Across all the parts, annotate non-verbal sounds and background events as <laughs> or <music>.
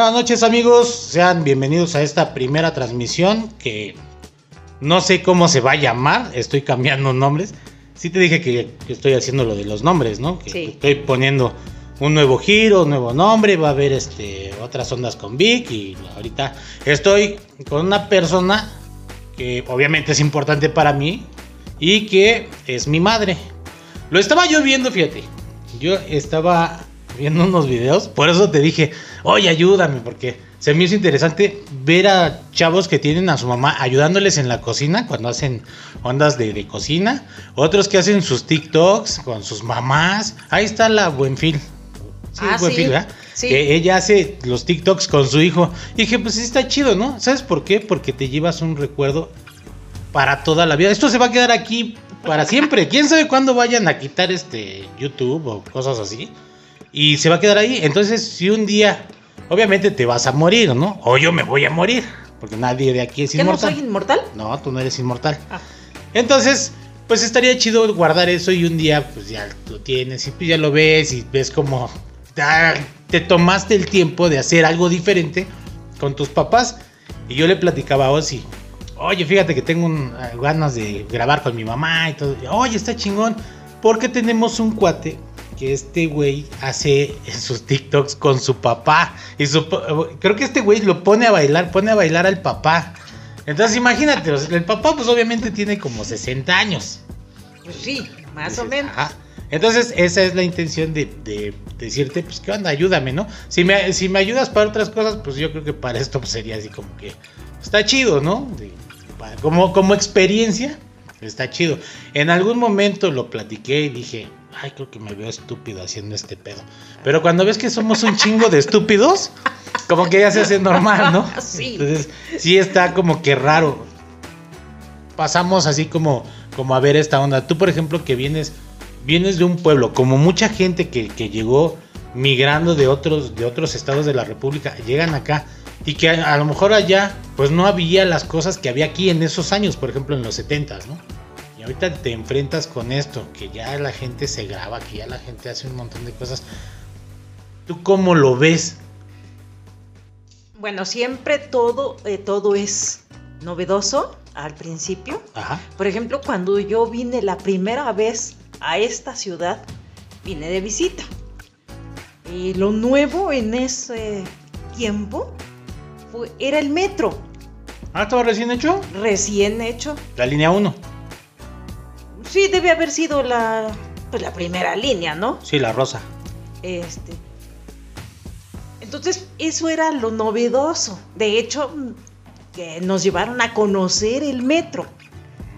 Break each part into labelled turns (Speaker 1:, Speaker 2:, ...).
Speaker 1: Buenas noches amigos, sean bienvenidos a esta primera transmisión que no sé cómo se va a llamar, estoy cambiando nombres. Sí te dije que, que estoy haciendo lo de los nombres, ¿no? Que
Speaker 2: Sí.
Speaker 1: estoy poniendo un nuevo giro, un nuevo nombre, va a haber este otras ondas con Vic y ahorita estoy con una persona que obviamente es importante para mí y que es mi madre. Lo estaba yo viendo, fíjate. Yo estaba viendo unos videos, por eso te dije, oye, ayúdame, porque se me hizo interesante ver a chavos que tienen a su mamá ayudándoles en la cocina cuando hacen ondas de, de cocina, otros que hacen sus TikToks con sus mamás. Ahí está la Buenfil. Sí,
Speaker 2: Ah,
Speaker 1: Buenfil,
Speaker 2: sí,
Speaker 1: ¿verdad?
Speaker 2: sí.
Speaker 1: Que ella hace los TikToks con su hijo. Y dije, pues sí está chido, ¿no? ¿Sabes por qué? Porque te llevas un recuerdo para toda la vida. Esto se va a quedar aquí para siempre. ¿Quién sabe cuándo vayan a quitar este YouTube o cosas así? Y se va a quedar ahí. Entonces, si un día, obviamente te vas a morir, ¿no? O yo me voy a morir, porque nadie de aquí es
Speaker 2: ¿Qué no
Speaker 1: inmortal.
Speaker 2: soy inmortal?
Speaker 1: No, tú no eres inmortal.
Speaker 2: Ah.
Speaker 1: Entonces, pues estaría chido guardar eso y un día, pues ya lo tienes y pues ya lo ves y ves como te tomaste el tiempo de hacer algo diferente con tus papás. Y yo le platicaba a Ozzy, oye, fíjate que tengo un- ah, ganas de grabar con mi mamá y todo. Oye, está chingón, porque tenemos un cuate que este güey hace sus TikToks con su papá. Y su, creo que este güey lo pone a bailar, pone a bailar al papá. Entonces imagínate, o el papá pues obviamente tiene como 60 años.
Speaker 2: Pues sí, más o
Speaker 1: Dices,
Speaker 2: menos.
Speaker 1: ajá. Entonces esa es la intención de, de decirte, pues qué onda, ayúdame, ¿no? Si me, si me ayudas para otras cosas, pues yo creo que para esto pues, sería así como que está chido, ¿no? De- para- como, como experiencia, está chido. En algún momento lo platiqué y dije, ay, creo que me veo estúpido haciendo este pedo. Pero cuando ves que somos un chingo de estúpidos, como que ya se hace normal, ¿no? <laughs>
Speaker 2: Sí.
Speaker 1: Entonces, sí está como que raro. Pasamos así como, como a ver esta onda. Tú, por ejemplo, que vienes, vienes de un pueblo, como mucha gente que, que llegó migrando de otros, de otros estados de la República, llegan acá y que a, a lo mejor allá, pues no había las cosas que había aquí en esos años, por ejemplo, en los 70 ¿no? Y ahorita te enfrentas con esto, que ya la gente se graba, que ya la gente hace un montón de cosas. ¿Tú cómo lo ves?
Speaker 2: Bueno, siempre todo, eh, todo es novedoso al principio.
Speaker 1: Ajá.
Speaker 2: Por ejemplo, cuando yo vine la primera vez a esta ciudad, vine de visita. Y lo nuevo en ese tiempo fue, era el metro,
Speaker 1: Ah, ¿estaba recién hecho?
Speaker 2: recién hecho.
Speaker 1: La línea 1.
Speaker 2: Sí, debe haber sido la, pues, la primera línea, ¿no?
Speaker 1: Sí, la rosa.
Speaker 2: Este. Entonces, eso era lo novedoso. De hecho, que nos llevaron a conocer el metro.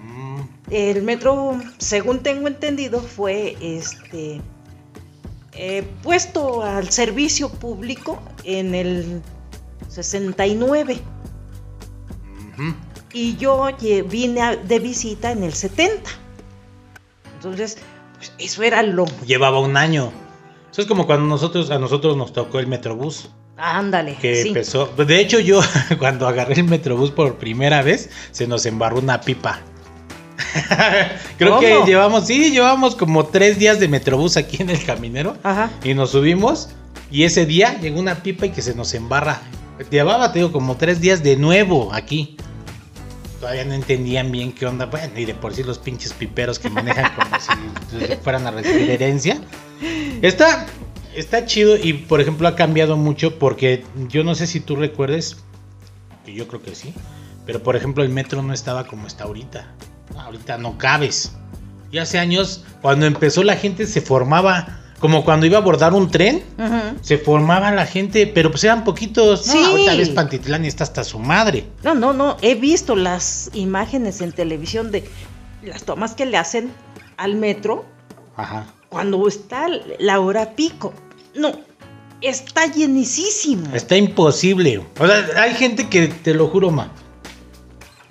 Speaker 1: Mm,
Speaker 2: El metro, según tengo entendido, fue este eh, puesto al servicio público en el 69
Speaker 1: ujú.
Speaker 2: y yo vine de visita en el 70. Entonces, pues eso era lo...
Speaker 1: Llevaba un año. Eso es como cuando nosotros, a nosotros nos tocó el Metrobús.
Speaker 2: Ándale.
Speaker 1: Que
Speaker 2: sí.
Speaker 1: empezó. De hecho, yo <laughs> cuando agarré el Metrobús por primera vez, se nos embarró una pipa. <laughs> Creo que llevamos, sí, llevamos como tres días de Metrobús aquí en el caminero.
Speaker 2: Ajá.
Speaker 1: Y nos subimos. Y ese día llegó una pipa y que se nos embarra. Llevaba, te digo, como tres días de nuevo aquí. Todavía no entendían bien qué onda. Bueno, y de por sí los pinches piperos que manejan como si fueran a recibir herencia. Está, está chido y, por ejemplo, ha cambiado mucho porque yo no sé si tú recuerdes, que yo creo que sí, pero por ejemplo, el metro no estaba como está ahorita. Ahorita no cabes. Y hace años, cuando empezó la gente se formaba, como cuando iba a abordar un tren, se formaba la gente, pero pues eran poquitos. No,
Speaker 2: Sí.
Speaker 1: ahorita ves Pantitlán y está hasta su madre.
Speaker 2: No, no, no. He visto las imágenes en televisión de las tomas que le hacen al metro
Speaker 1: Ajá.
Speaker 2: cuando está la hora pico. No, está llenísimo.
Speaker 1: Está imposible. O sea, hay gente que, te lo juro, ma.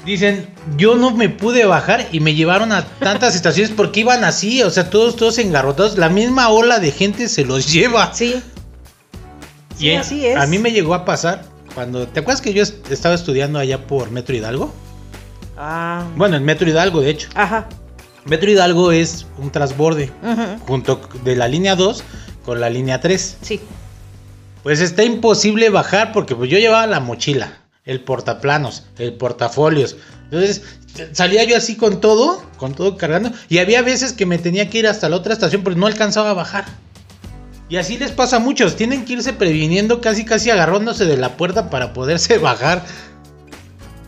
Speaker 1: Dicen, yo no me pude bajar y me llevaron a tantas estaciones porque iban así, o sea, todos, todos engarrotados. La misma ola de gente se los lleva.
Speaker 2: Sí.
Speaker 1: Y
Speaker 2: Sí, así es.
Speaker 1: A mí me llegó a pasar cuando, ¿te acuerdas que yo est- estaba estudiando allá por Metro Hidalgo?
Speaker 2: Ah,
Speaker 1: Bueno, en Metro Hidalgo, de hecho.
Speaker 2: ajá.
Speaker 1: Metro Hidalgo es un transborde junto de la línea 2 con la línea 3.
Speaker 2: Sí.
Speaker 1: Pues está imposible bajar porque pues yo llevaba la mochila, el portaplanos, el portafolios. Entonces salía yo así con todo, con todo cargando. Y había veces que me tenía que ir hasta la otra estación, pero no alcanzaba a bajar. Y así les pasa a muchos, tienen que irse previniendo casi casi agarrándose de la puerta para poderse <laughs> bajar.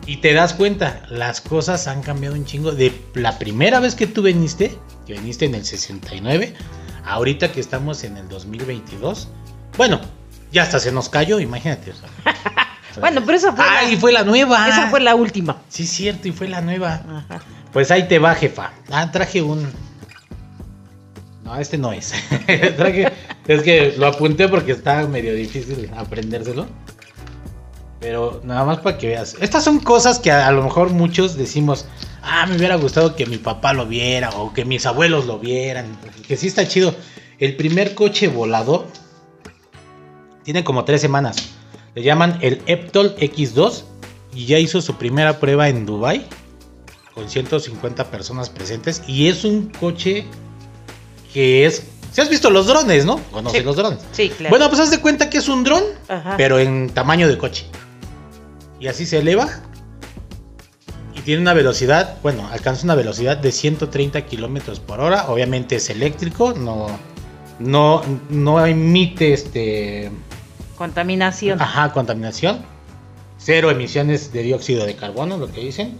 Speaker 1: Y te das cuenta, las cosas han cambiado un chingo. De la primera vez que tú viniste, que viniste en el 69, ahorita que estamos en el 2022. Bueno, ya hasta se nos cayó, imagínate. o. <laughs>
Speaker 2: Bueno, pero esa fue,
Speaker 1: Ah,
Speaker 2: la,
Speaker 1: y fue la nueva.
Speaker 2: esa fue la última.
Speaker 1: Sí, cierto, y fue la nueva.
Speaker 2: Ajá.
Speaker 1: Pues ahí te va, jefa. Ah, traje un. No, este no es. <laughs> traje. Es que lo apunté porque está medio difícil aprendérselo. Pero nada más para que veas. Estas son cosas que a, a lo mejor muchos decimos. Ah, me hubiera gustado que mi papá lo viera o que mis abuelos lo vieran. Que sí está chido. El primer coche volador tiene como tres semanas. Le llaman el Eptol X2 y ya hizo su primera prueba en Dubai con 150 personas presentes y es un coche que es si has visto los drones, ¿no? Conoces
Speaker 2: Sí.
Speaker 1: los drones.
Speaker 2: Sí, claro.
Speaker 1: Bueno, pues haz de cuenta que es un dron, pero en tamaño de coche. Y así se eleva y tiene una velocidad, bueno, alcanza una velocidad de 130 kilómetros por hora. Obviamente es eléctrico, no, no, no emite este
Speaker 2: Contaminación.
Speaker 1: Ajá, contaminación. Cero emisiones de dióxido de carbono, lo que dicen.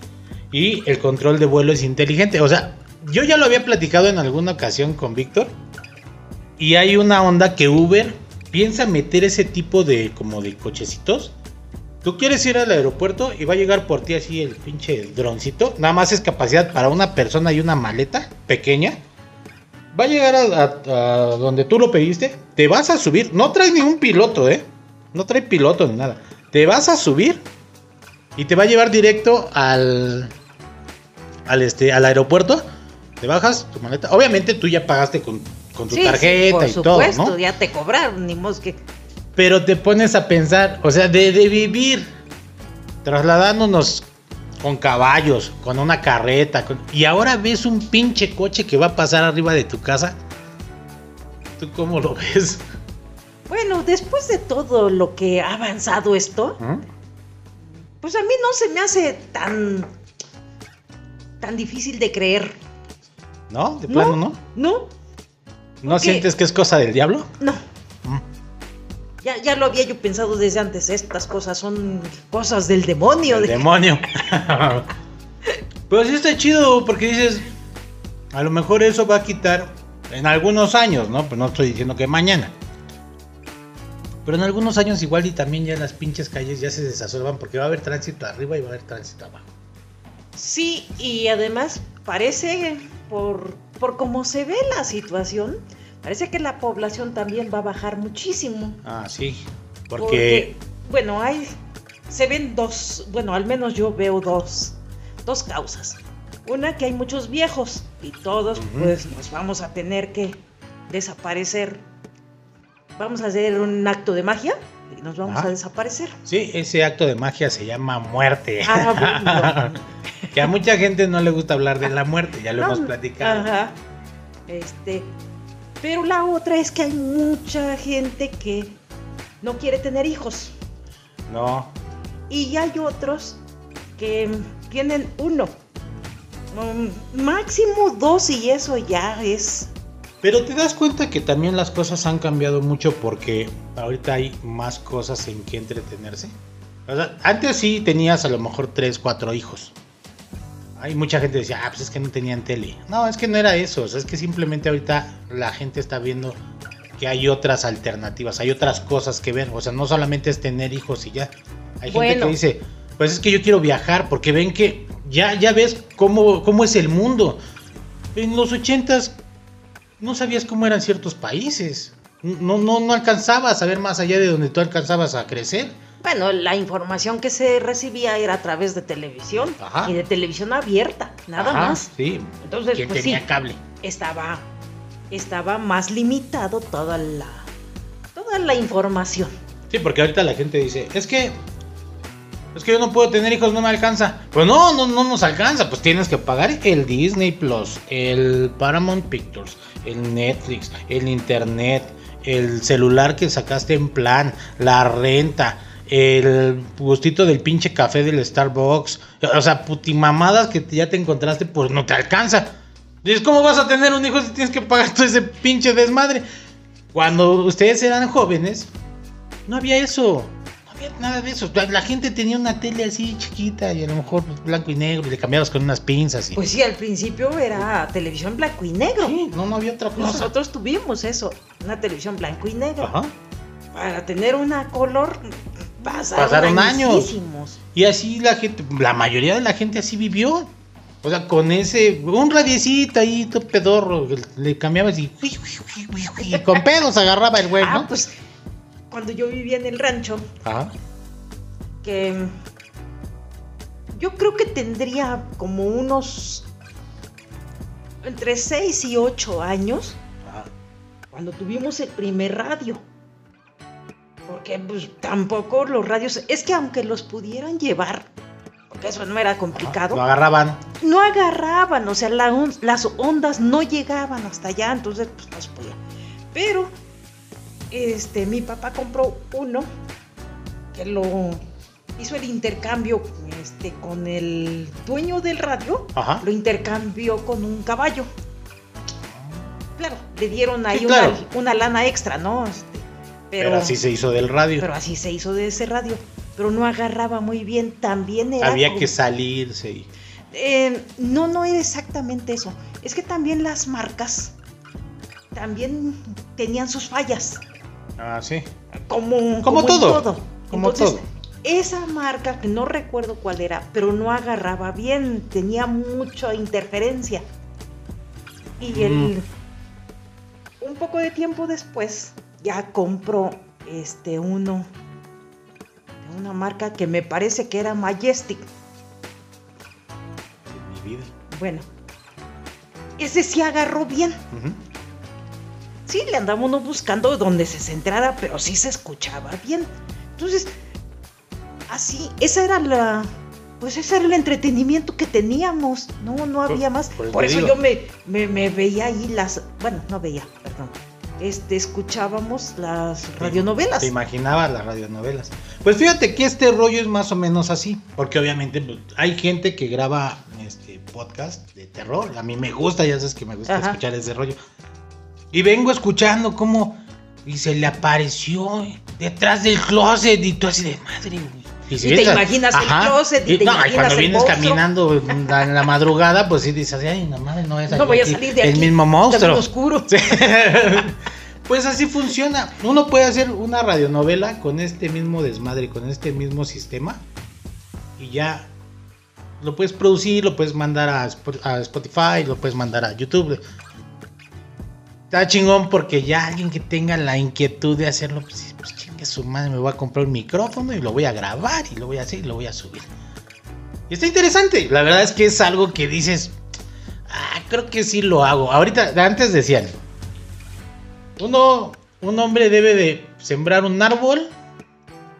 Speaker 1: Y el control de vuelo es inteligente. O sea, yo ya lo había platicado en alguna ocasión con Víctor. Y hay una onda que Uber piensa meter ese tipo de como de cochecitos. Tú quieres ir al aeropuerto y va a llegar por ti así el pinche droncito. Nada más es capacidad para una persona y una maleta pequeña. Va a llegar a, a- a donde tú lo pediste. Te vas a subir. No trae ningún piloto, ¿eh? No trae piloto ni nada. Te vas a subir y te va a llevar directo al, al, este, al aeropuerto. Te bajas tu maleta. Obviamente tú ya pagaste con, con tu
Speaker 2: Sí, sí,
Speaker 1: tarjeta
Speaker 2: por
Speaker 1: y
Speaker 2: supuesto,
Speaker 1: todo, ¿no?
Speaker 2: ya te cobraron, ni modo que.
Speaker 1: Pero te pones a pensar, o sea, de, de vivir trasladándonos con caballos, con una carreta, con- y ahora ves un pinche coche que va a pasar arriba de tu casa. ¿Tú cómo lo ves?
Speaker 2: Bueno, después de todo lo que ha avanzado esto,
Speaker 1: ¿Mm?
Speaker 2: pues a mí no se me hace tan. tan difícil de creer.
Speaker 1: ¿No? De plano, ¿no?
Speaker 2: No,
Speaker 1: ¿No sientes que es cosa del diablo?
Speaker 2: no. Ya, ya lo había yo pensado desde antes. Estas cosas son cosas del demonio. De-
Speaker 1: demonio. <laughs> Pero sí está chido porque dices, a lo mejor eso va a quitar en algunos años, ¿no? Pues no estoy diciendo que mañana. Pero en algunos años igual y también ya las pinches calles ya se desasolvan porque va a haber tránsito arriba y va a haber tránsito abajo.
Speaker 2: Sí, y además parece, por, por cómo se ve la situación, parece que la población también va a bajar muchísimo.
Speaker 1: Ah, sí.
Speaker 2: Porque,
Speaker 1: Porque,
Speaker 2: bueno, hay, se ven dos, bueno, al menos yo veo dos, dos causas. Una que hay muchos viejos y todos pues nos vamos a tener que desaparecer. Vamos a hacer un acto de magia y nos vamos
Speaker 1: Ajá.
Speaker 2: a desaparecer.
Speaker 1: sí, ese acto de magia se llama muerte.
Speaker 2: Ah, bueno. <laughs>
Speaker 1: que a mucha gente no le gusta hablar de la muerte, ya lo
Speaker 2: No,
Speaker 1: hemos platicado.
Speaker 2: Ajá. Este, pero la otra es que hay mucha gente que no quiere tener hijos
Speaker 1: No,
Speaker 2: y hay otros que tienen uno. Mm, máximo dos y eso ya es
Speaker 1: Pero te das cuenta que también las cosas han cambiado mucho porque ahorita hay más cosas en que entretenerse. O sea, antes sí tenías a lo mejor 3, 4 hijos. Hay mucha gente que decía, ah, pues es que no tenían tele. No, es que no era eso. O sea, es que simplemente ahorita la gente está viendo que hay otras alternativas, hay otras cosas que ver. O sea, no solamente es tener hijos y ya. Hay gente que dice, pues es que yo quiero viajar porque ven que ya, ya ves cómo, cómo es el mundo. En los ochentas no sabías cómo eran ciertos países. No, no, no alcanzabas a ver más allá de donde tú alcanzabas a crecer.
Speaker 2: Bueno, la información que se recibía era a través de televisión
Speaker 1: Ajá.
Speaker 2: y de televisión abierta, nada
Speaker 1: Ajá,
Speaker 2: más.
Speaker 1: Sí.
Speaker 2: Entonces, pues
Speaker 1: tenía
Speaker 2: sí.
Speaker 1: cable.
Speaker 2: Estaba estaba más limitado toda la toda la información.
Speaker 1: Sí, porque ahorita la gente dice, es que es que yo no puedo tener hijos, no me alcanza. Pues no, no, no nos alcanza. Pues tienes que pagar el Disney Plus, el Paramount Pictures, el Netflix, el Internet, el celular que sacaste en plan, la renta, el gustito del pinche café del Starbucks, o sea, putimamadas que ya te encontraste, pues no te alcanza. Dices, ¿cómo vas a tener un hijo si tienes que pagar todo ese pinche desmadre? Cuando ustedes eran jóvenes, no había eso. No había nada de eso. La gente tenía una tele así chiquita y a lo mejor blanco y negro y le cambiabas con unas pinzas. Y...
Speaker 2: Pues sí, al principio era televisión blanco y negro.
Speaker 1: Sí, no, no había otra cosa.
Speaker 2: Nosotros tuvimos eso, una televisión blanco y negro. Ajá. Para tener una color pasaron,
Speaker 1: pasaron años. Y así la gente, la mayoría de la gente así vivió. O sea, con ese, un radiecito ahí, todo pedorro, le cambiabas y, y con pedos agarraba el güey,
Speaker 2: ah,
Speaker 1: ¿no?
Speaker 2: pues cuando yo vivía en el rancho, Ajá. que yo creo que tendría como unos entre 6 y 8 años, Ajá. cuando tuvimos el primer radio. Porque pues tampoco los radios, es que aunque los pudieran llevar, porque eso no era complicado.
Speaker 1: No agarraban.
Speaker 2: No agarraban, o sea, las ondas no llegaban hasta allá, entonces pues no se podía. Pero, este, mi papá compró uno que lo hizo el intercambio este, con el dueño del radio, lo intercambió con un caballo. Claro, le dieron ahí una, lana extra, ¿no? Este,
Speaker 1: pero así se hizo del radio.
Speaker 2: Pero así se hizo de ese radio pero no agarraba muy bien. También era.
Speaker 1: Había que salirse. Y...
Speaker 2: Eh, no, no era exactamente eso. Es que también las marcas también tenían sus fallas.
Speaker 1: Ah, sí.
Speaker 2: Como,
Speaker 1: como, todo. Como todo.
Speaker 2: Esa marca, que no recuerdo cuál era, pero no agarraba bien, tenía mucha interferencia. Y el, un poco de tiempo después ya compró este uno una marca que me parece que era Majestic.
Speaker 1: mi vida.
Speaker 2: Bueno, ese sí agarró bien. Sí, le andamos uno buscando donde se centrara, pero sí se escuchaba bien. Entonces, así, esa era la. Pues ese era el entretenimiento que teníamos. No, no había más. Por, eso yo me, me, me veía ahí las. Bueno, no veía, perdón este, escuchábamos las radionovelas.
Speaker 1: Te imaginabas las radionovelas. Pues fíjate que este rollo es más o menos así, porque obviamente pues, hay gente que graba este podcast de terror. A mí me gusta, ya sabes que me gusta escuchar ese rollo. Y vengo escuchando cómo y se le apareció detrás del closet y tú así de madre,
Speaker 2: Y, te imaginas el closet y, te no,
Speaker 1: cuando vienes caminando en la madrugada, pues sí dices, ay, no madre, no es
Speaker 2: no voy a salir de
Speaker 1: el mismo monstruo.
Speaker 2: oscuro. <laughs>
Speaker 1: pues así funciona. Uno puede hacer una radionovela con este mismo desmadre, con este mismo sistema y ya lo puedes producir, lo puedes mandar a Spotify, lo puedes mandar a YouTube. Está chingón porque ya alguien que tenga la inquietud de hacerlo, pues, pues su madre, me voy a comprar un micrófono y lo voy a grabar y lo voy a hacer y lo voy a subir. Y está interesante. La verdad es que es algo que dices, ah, creo que sí lo hago. Ahorita, antes decían, uno, un hombre debe de sembrar un árbol,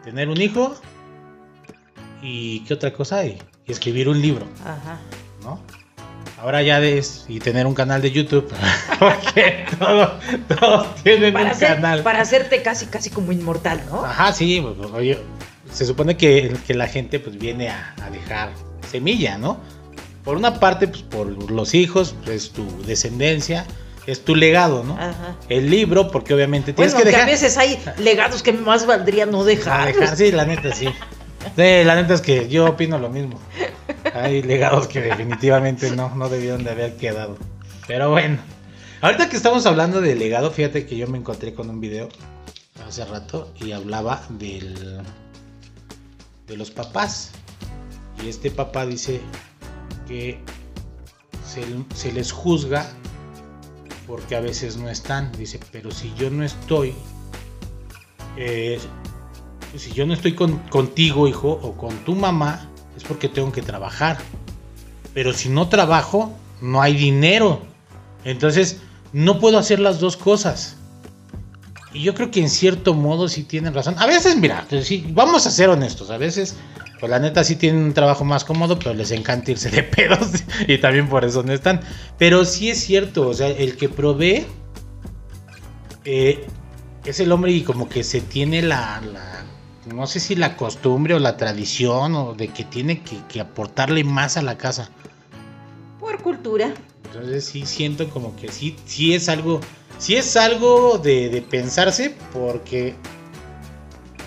Speaker 1: tener un hijo y qué otra cosa hay, y escribir un libro. Ajá. ¿No? Ahora ya des y tener un canal de YouTube. <laughs> Porque todos, tienen un canal.
Speaker 2: Para hacerte casi, casi como inmortal, ¿no?
Speaker 1: Ajá, sí. Pues, oye, se supone que, que, la gente pues viene a, dejar semilla, ¿no? Por una parte, pues por los hijos, es tu descendencia, es tu legado, ¿no? Ajá. El libro, porque obviamente tienes que dejar.
Speaker 2: a veces hay <laughs> legados que más valdría no dejar. dejar
Speaker 1: sí, la neta sí. Sí, la neta es que yo opino lo mismo. Hay legados que definitivamente no, no debieron de haber quedado. Pero bueno. Ahorita que estamos hablando de legado, fíjate que yo me encontré con un video hace rato y hablaba del de los papás. Y este papá dice que se, les juzga porque a veces no están. Dice, pero si yo no estoy, eh, si yo no estoy contigo, hijo, o con tu mamá, es porque tengo que trabajar. Pero si no trabajo, no hay dinero. Entonces, no puedo hacer las dos cosas. Y yo creo que en cierto modo sí tienen razón. A veces, mira, sí, vamos a ser honestos. A veces, pues la neta sí tienen un trabajo más cómodo, pero les encanta irse de <laughs> pedos. y también por eso no están. Pero sí es cierto, o sea, el que provee, eh, es el hombre y como que se tiene la, la- no sé si la costumbre o la tradición o de que tiene que, que aportarle más a la casa.
Speaker 2: Por cultura.
Speaker 1: Entonces sí siento como que sí, sí es algo, sí es algo de, de pensarse porque,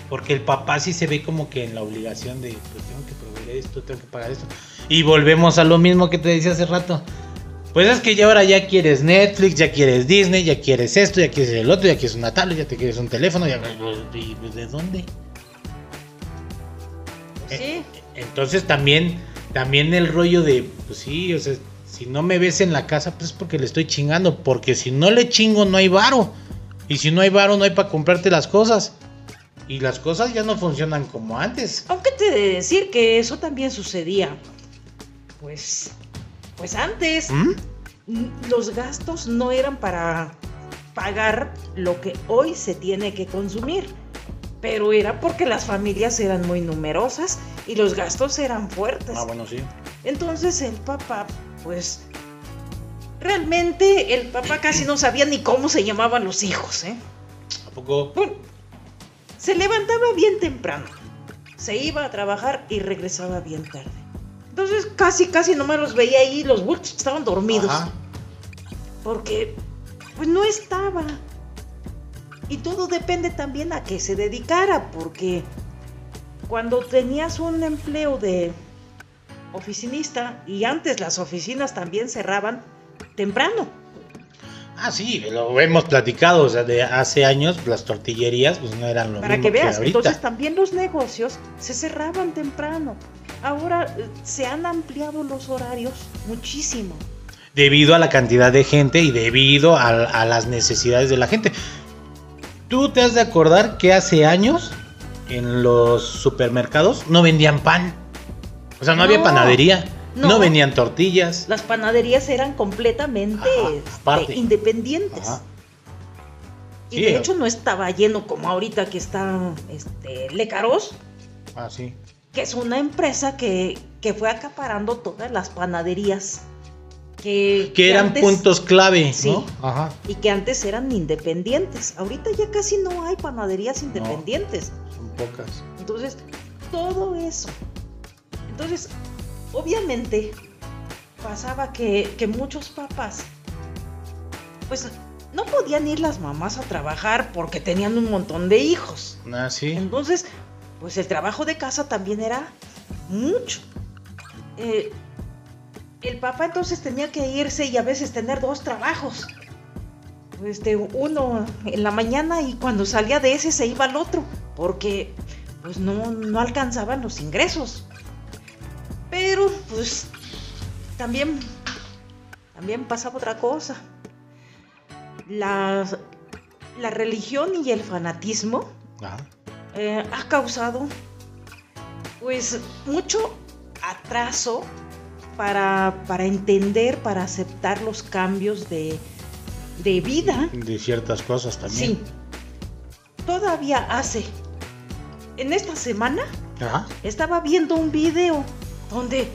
Speaker 1: porque el papá sí se ve como que en la obligación de, pues tengo que proveer esto, tengo que pagar esto. Y volvemos a lo mismo que te decía hace rato. Pues es que ya ahora ya quieres Netflix, ya quieres Disney, ya quieres esto, ya quieres el otro, ya quieres una tablet, ya te quieres un teléfono, ya... ¿y ¿De dónde? Eh,
Speaker 2: sí.
Speaker 1: Entonces también, también el rollo de, pues sí, o sea, si no me ves en la casa, pues es porque le estoy chingando, porque si no le chingo no hay varo. Y si no hay varo no hay para comprarte las cosas. Y las cosas ya no funcionan como antes.
Speaker 2: Aunque te de decir que eso también sucedía. Pues. Pues antes.
Speaker 1: ¿Mm?
Speaker 2: n- Los gastos no eran para pagar lo que hoy se tiene que consumir. Pero era porque las familias eran muy numerosas y los gastos eran fuertes.
Speaker 1: Ah, bueno, sí.
Speaker 2: Entonces el papá, pues. Realmente el papá casi no sabía ni cómo se llamaban los hijos, ¿eh?
Speaker 1: ¿A poco?
Speaker 2: Bueno, se levantaba bien temprano, se iba a trabajar y regresaba bien tarde. Entonces casi, casi nomás los veía ahí, los bultos estaban dormidos.
Speaker 1: Ajá.
Speaker 2: Porque, pues no estaba. Y todo depende también a qué se dedicara, porque cuando tenías un empleo de oficinista, y antes las oficinas también cerraban temprano.
Speaker 1: Ah, sí, lo hemos platicado, o sea, de hace años las tortillerías pues no eran lo
Speaker 2: Para
Speaker 1: mismo
Speaker 2: que veas,
Speaker 1: ahorita.
Speaker 2: entonces también los negocios se cerraban temprano. Ahora eh, se han ampliado los horarios muchísimo.
Speaker 1: debido a la cantidad de gente y debido a, a las necesidades de la gente. Tú te has de acordar que hace años en los supermercados no vendían pan. O sea, no, había panadería, no.
Speaker 2: no.
Speaker 1: vendían tortillas.
Speaker 2: Las panaderías eran completamente
Speaker 1: Ajá,
Speaker 2: este, independientes.
Speaker 1: Ajá.
Speaker 2: Y
Speaker 1: Sí,
Speaker 2: de hecho no estaba lleno como ahorita que está este, Lecaros,
Speaker 1: Ah, sí.
Speaker 2: que es una empresa que, que fue acaparando todas las panaderías. Que,
Speaker 1: Que eran
Speaker 2: antes-
Speaker 1: puntos clave,
Speaker 2: Sí.
Speaker 1: ¿no? Ajá.
Speaker 2: Y que antes eran independientes. Ahorita ya casi no hay panaderías independientes.
Speaker 1: Son pocas.
Speaker 2: Entonces, todo eso. Entonces, obviamente, pasaba que, que muchos papás, pues no podían ir las mamás a trabajar porque tenían un montón de hijos.
Speaker 1: Ah, sí.
Speaker 2: Entonces, pues el trabajo de casa también era mucho. Eh, el papá entonces tenía que irse y a veces tener dos trabajos. Este, uno en la mañana y cuando salía de ese se iba al otro, porque pues no, no alcanzaban los ingresos. Pero pues también, también pasaba otra cosa. La, la religión y el fanatismo
Speaker 1: Ajá.
Speaker 2: eh, ha causado pues mucho atraso para, para entender, para aceptar los cambios de, de vida.
Speaker 1: De ciertas cosas también.
Speaker 2: Sí. Todavía hace. En esta semana
Speaker 1: Ajá.
Speaker 2: estaba viendo un video donde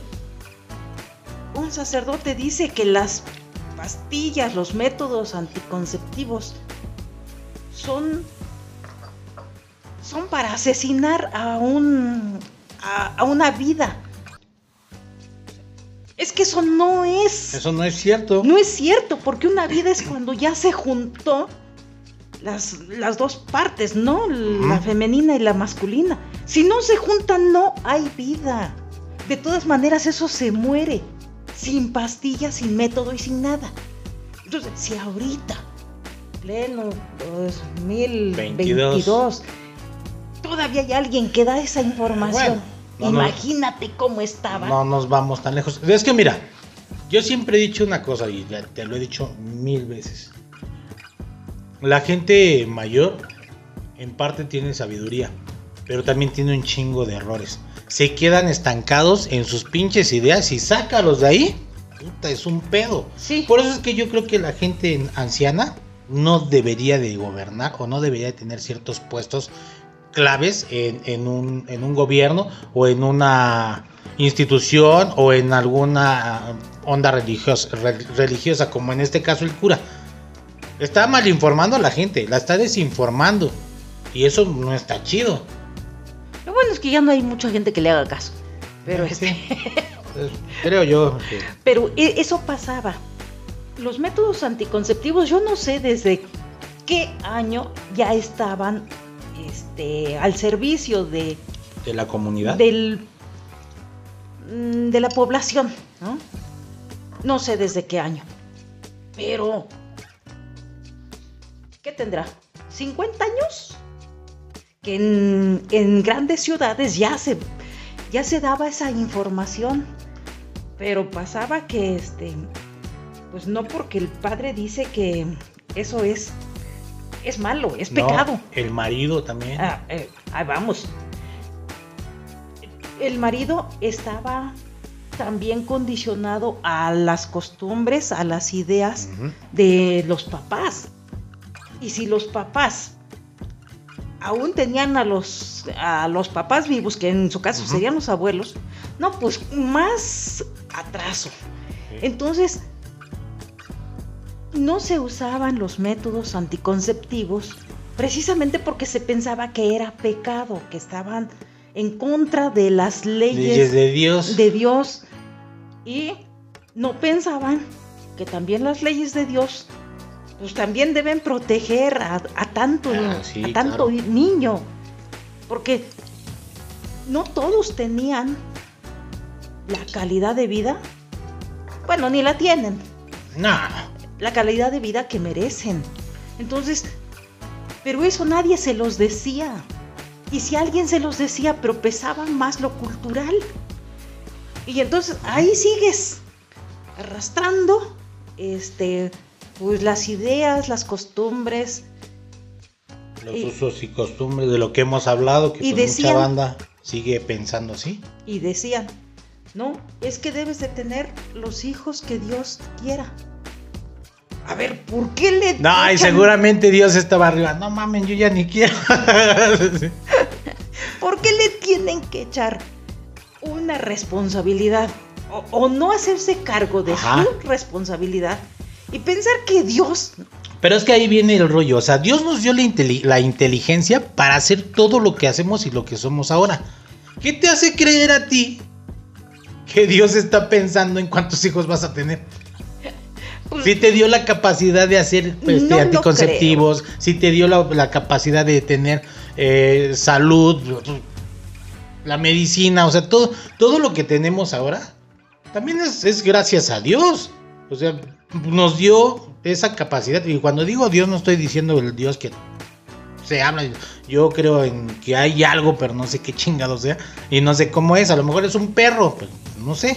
Speaker 2: un sacerdote dice que las pastillas, los métodos anticonceptivos son son para asesinar a un a, a una vida. Es que eso no es
Speaker 1: Eso no es cierto.
Speaker 2: no es cierto, porque una vida es cuando ya se juntó las, las dos partes, ¿no? La femenina y la masculina. Si no se juntan, no hay vida. De todas maneras, eso se muere. Sin pastillas, sin método y sin nada. Entonces, si ahorita, pleno 2022, todavía hay alguien que da esa información,
Speaker 1: Bueno, no, no.
Speaker 2: imagínate cómo estaba.
Speaker 1: No nos vamos tan lejos. Es que mira, yo siempre he dicho una cosa y te lo he dicho mil veces. La gente mayor en parte tiene sabiduría, pero también tiene un chingo de errores. Se quedan estancados en sus pinches ideas y sácalos de ahí. Puta, es un pedo.
Speaker 2: Sí.
Speaker 1: Por eso es que yo creo que la gente anciana no debería de gobernar o no debería de tener ciertos puestos claves en, en un, en un gobierno o en una institución o en alguna onda religiosa, re- religiosa como en este caso el cura. está mal informando a la gente, la está desinformando. Y eso no está chido.
Speaker 2: Lo bueno es que ya no hay mucha gente que le haga caso. Pero este.
Speaker 1: Creo yo. Que...
Speaker 2: Pero e, eso pasaba. Los métodos anticonceptivos, yo no sé desde qué año ya estaban este, al servicio de,
Speaker 1: de la comunidad.
Speaker 2: Del, mm, de la población. ¿no? no sé desde qué año. Pero. ¿Qué tendrá? ¿50 años? Que en, en grandes ciudades ya se, ya se daba esa información. Pero pasaba que este. Pues no porque el padre dice que eso es. Es malo, es pecado.
Speaker 1: el marido también.
Speaker 2: Ah, eh, vamos. El marido estaba también condicionado a las costumbres, a las ideas de los papás. Y si los papás aún tenían a los, a los papás vivos, que en su caso serían los abuelos, no, pues más atraso. Entonces, no se usaban los métodos anticonceptivos precisamente porque se pensaba que era pecado, que estaban en contra de las leyes,
Speaker 1: de Dios.
Speaker 2: de Dios y no pensaban que también las leyes de Dios pues también deben proteger a, tanto,
Speaker 1: Ah,
Speaker 2: a tanto
Speaker 1: claro.
Speaker 2: niño porque no todos tenían la calidad de vida bueno ni la tienen
Speaker 1: No.
Speaker 2: La calidad de vida que merecen. Entonces, pero eso nadie se los decía. Y si alguien se los decía, pero pesaba más lo cultural. Y entonces ahí sigues arrastrando este pues las ideas, las costumbres.
Speaker 1: Los
Speaker 2: Y-
Speaker 1: usos y costumbres de lo que hemos hablado, que
Speaker 2: Y
Speaker 1: pues
Speaker 2: decían-
Speaker 1: mucha banda sigue pensando así.
Speaker 2: Y decían, no, es que debes de tener los hijos que Dios quiera. A ver, ¿por qué le...
Speaker 1: No, y seguramente Dios estaba arriba. No mamen, yo ya ni quiero. <laughs>
Speaker 2: ¿Por qué le tienen que echar una responsabilidad? O, o no hacerse cargo de
Speaker 1: Ajá.
Speaker 2: su responsabilidad y pensar que Dios...
Speaker 1: Pero es que ahí viene el rollo. O sea, Dios nos dio la, la inteligencia para hacer todo lo que hacemos y lo que somos ahora. ¿Qué te hace creer a ti que Dios está pensando en cuántos hijos vas a tener?
Speaker 2: Pues,
Speaker 1: Si te dio la capacidad de hacer
Speaker 2: No lo
Speaker 1: anticonceptivos, si te dio la, la capacidad de tener eh, salud, la medicina, o sea, todo, todo lo que tenemos ahora, también es, es gracias a Dios. O sea, nos dio esa capacidad. Y cuando digo Dios, no estoy diciendo el Dios que se habla. Yo creo en que hay algo, pero no sé qué chingado sea. Y no sé cómo es. A lo mejor es un perro, pero no sé.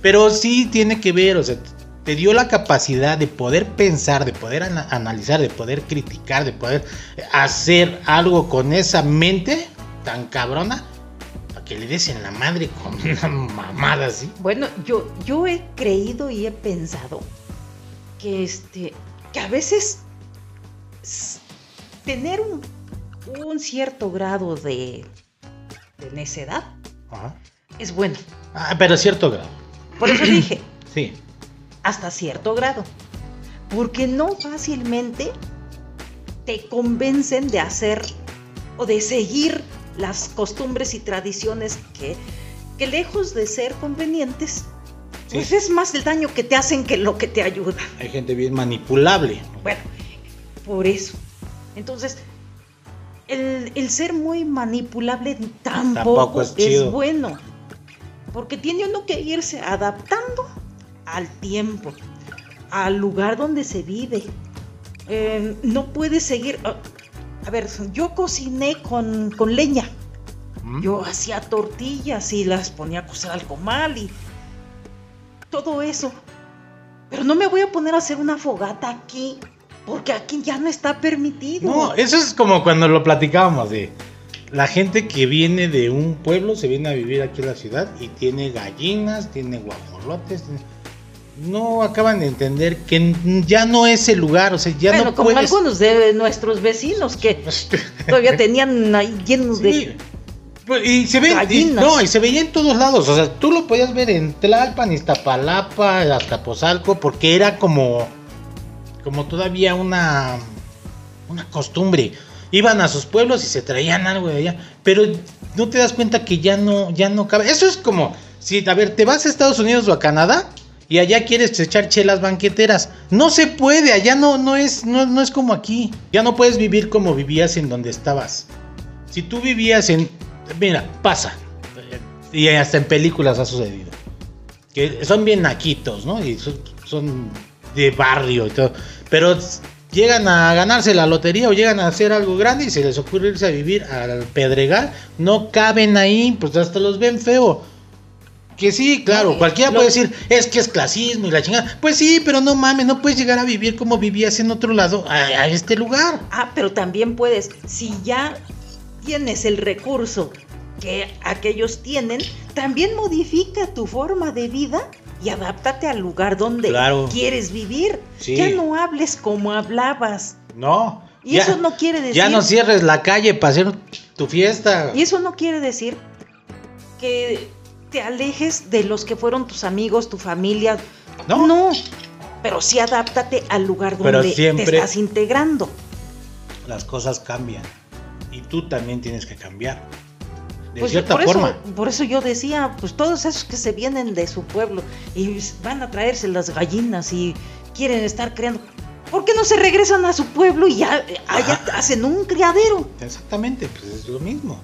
Speaker 1: Pero sí tiene que ver, o sea, te dio la capacidad de poder pensar, de poder ana- analizar, de poder criticar, de poder hacer algo con esa mente tan cabrona, para que le des en la madre con <laughs> una mamada así.
Speaker 2: Bueno, yo, yo he creído y he pensado que este que a veces tener un, un cierto grado de, de necedad
Speaker 1: Ajá.
Speaker 2: es bueno.
Speaker 1: Ah, pero cierto grado.
Speaker 2: Por eso dije, <clears throat>
Speaker 1: Sí.
Speaker 2: Hasta cierto grado. Porque no fácilmente te convencen de hacer o de seguir las costumbres y tradiciones que, que lejos de ser convenientes,
Speaker 1: Sí.
Speaker 2: pues es más el daño que te hacen que lo que te ayuda.
Speaker 1: Hay gente bien manipulable.
Speaker 2: Bueno, por eso. Entonces, el, el ser muy manipulable tampoco,
Speaker 1: Tampoco es
Speaker 2: bueno. Porque tiene uno que irse adaptando al tiempo, al lugar donde se vive. Eh, no puede seguir. ah, a ver, yo cociné con, con leña.
Speaker 1: ¿Mm?
Speaker 2: Yo hacía tortillas y las ponía a cocer al comal y todo eso. Pero no me voy a poner a hacer una fogata aquí, porque aquí ya no está permitido.
Speaker 1: No, eso es como cuando lo platicábamos de la gente que viene de un pueblo, se viene a vivir aquí a la ciudad y tiene gallinas, tiene guajolotes. tiene- No acaban de entender que ya no es el lugar, o sea, ya
Speaker 2: bueno,
Speaker 1: no
Speaker 2: como
Speaker 1: puedes.
Speaker 2: algunos de nuestros vecinos que <laughs> todavía tenían ahí llenos
Speaker 1: Sí,
Speaker 2: de...
Speaker 1: pues, y se ve, y- no, y se veía en todos lados, o sea, tú lo podías ver en Tlalpan, Iztapalapa, Azcapotzalco, porque era como como todavía una, una costumbre. Iban a sus pueblos y se traían algo de allá, pero no te das cuenta que ya no, ya no cabe. Eso es como, si, a ver, te vas a Estados Unidos o a Canadá y allá quieres echar chelas banqueteras. No se puede, allá no, no, es, no, no es como aquí. Ya no puedes vivir como vivías en donde estabas. Si tú vivías en... Mira, pasa. Y hasta en películas ha sucedido. Que son bien naquitos, ¿no? Y son, son de barrio y todo. Pero llegan a ganarse la lotería o llegan a hacer algo grande y se les ocurre irse a vivir al Pedregal. No caben ahí, pues hasta los ven feo. Que sí, claro, cualquiera puede decir, es que es clasismo y la chingada. Pues sí, pero no mames, no puedes llegar a vivir como vivías en otro lado, a, a este lugar.
Speaker 2: Ah, pero también puedes, si ya tienes el recurso que aquellos tienen, también modifica tu forma de vida y adáptate al lugar donde
Speaker 1: Claro.
Speaker 2: quieres vivir.
Speaker 1: Sí.
Speaker 2: Ya no hables como hablabas.
Speaker 1: No.
Speaker 2: Y eso no quiere decir-
Speaker 1: Ya no cierres la calle para hacer tu fiesta.
Speaker 2: Y eso no quiere decir que te alejes de los que fueron tus amigos, tu familia.
Speaker 1: No.
Speaker 2: Pero sí adáptate al lugar
Speaker 1: Pero
Speaker 2: donde
Speaker 1: siempre-
Speaker 2: te estás integrando.
Speaker 1: Las cosas cambian. Y tú también tienes que cambiar. De
Speaker 2: Pues
Speaker 1: cierta
Speaker 2: por
Speaker 1: forma.
Speaker 2: Eso, por eso yo decía, pues todos esos que se vienen de su pueblo y van a traerse las gallinas y quieren estar creando. ¿Por qué no se regresan a su pueblo y ya allá hacen un criadero?
Speaker 1: Exactamente, pues es lo mismo.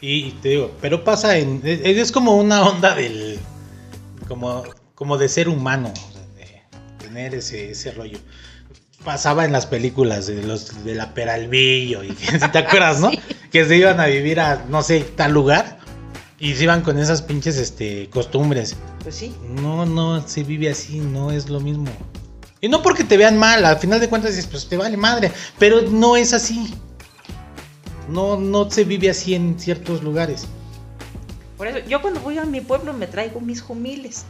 Speaker 1: Y, te digo, pero pasa en. Es, es como una onda del. Como, como de ser humano. de tener ese, ese rollo. Pasaba en las películas de los de la Peralvillo. Y, <laughs> si te acuerdas, ¿no? Que se iban a vivir a, no sé, tal lugar. Y se iban con esas pinches este, costumbres.
Speaker 2: Pues sí.
Speaker 1: No, no se vive así, no es lo mismo. Y no porque te vean mal, al final de cuentas dices, pues te vale madre, pero no es así. No, no se vive así en ciertos lugares.
Speaker 2: Por eso, yo cuando voy a mi pueblo me traigo mis jumiles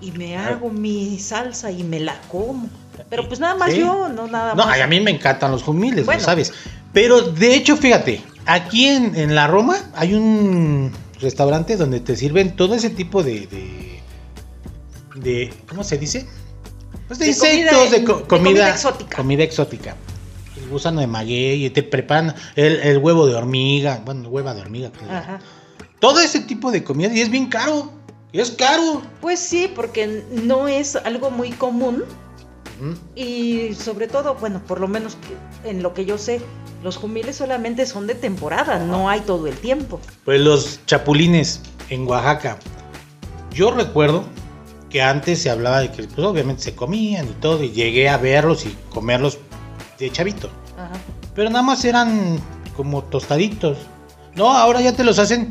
Speaker 2: y me
Speaker 1: Claro.
Speaker 2: hago mi salsa y me la como. Pero pues nada más
Speaker 1: Sí.
Speaker 2: yo, no nada
Speaker 1: No,
Speaker 2: más.
Speaker 1: ay, a mí me encantan los jumiles,
Speaker 2: Bueno.
Speaker 1: lo sabes. Pero de hecho, fíjate, aquí en, en la Roma hay un restaurante donde te sirven todo ese tipo de. de, de- ¿Cómo se dice? Pues de,
Speaker 2: De
Speaker 1: insectos,
Speaker 2: comida-
Speaker 1: de, co-
Speaker 2: de
Speaker 1: comida
Speaker 2: exótica.
Speaker 1: Comida exótica. Gusano de maguey, y te preparan el, el huevo de hormiga. Bueno, hueva de hormiga.
Speaker 2: Ajá.
Speaker 1: Todo ese tipo de comida y es bien caro. Es caro.
Speaker 2: Pues sí, porque no es algo muy común y sobre todo, bueno, por lo menos en lo que yo sé, los jumiles solamente son de temporada, no hay todo el tiempo.
Speaker 1: Pues los chapulines en Oaxaca. Yo recuerdo que antes se hablaba de que pues obviamente se comían y todo y llegué a verlos y comerlos de chavito.
Speaker 2: Ajá.
Speaker 1: Pero nada más eran como tostaditos. No, ahora ya te los hacen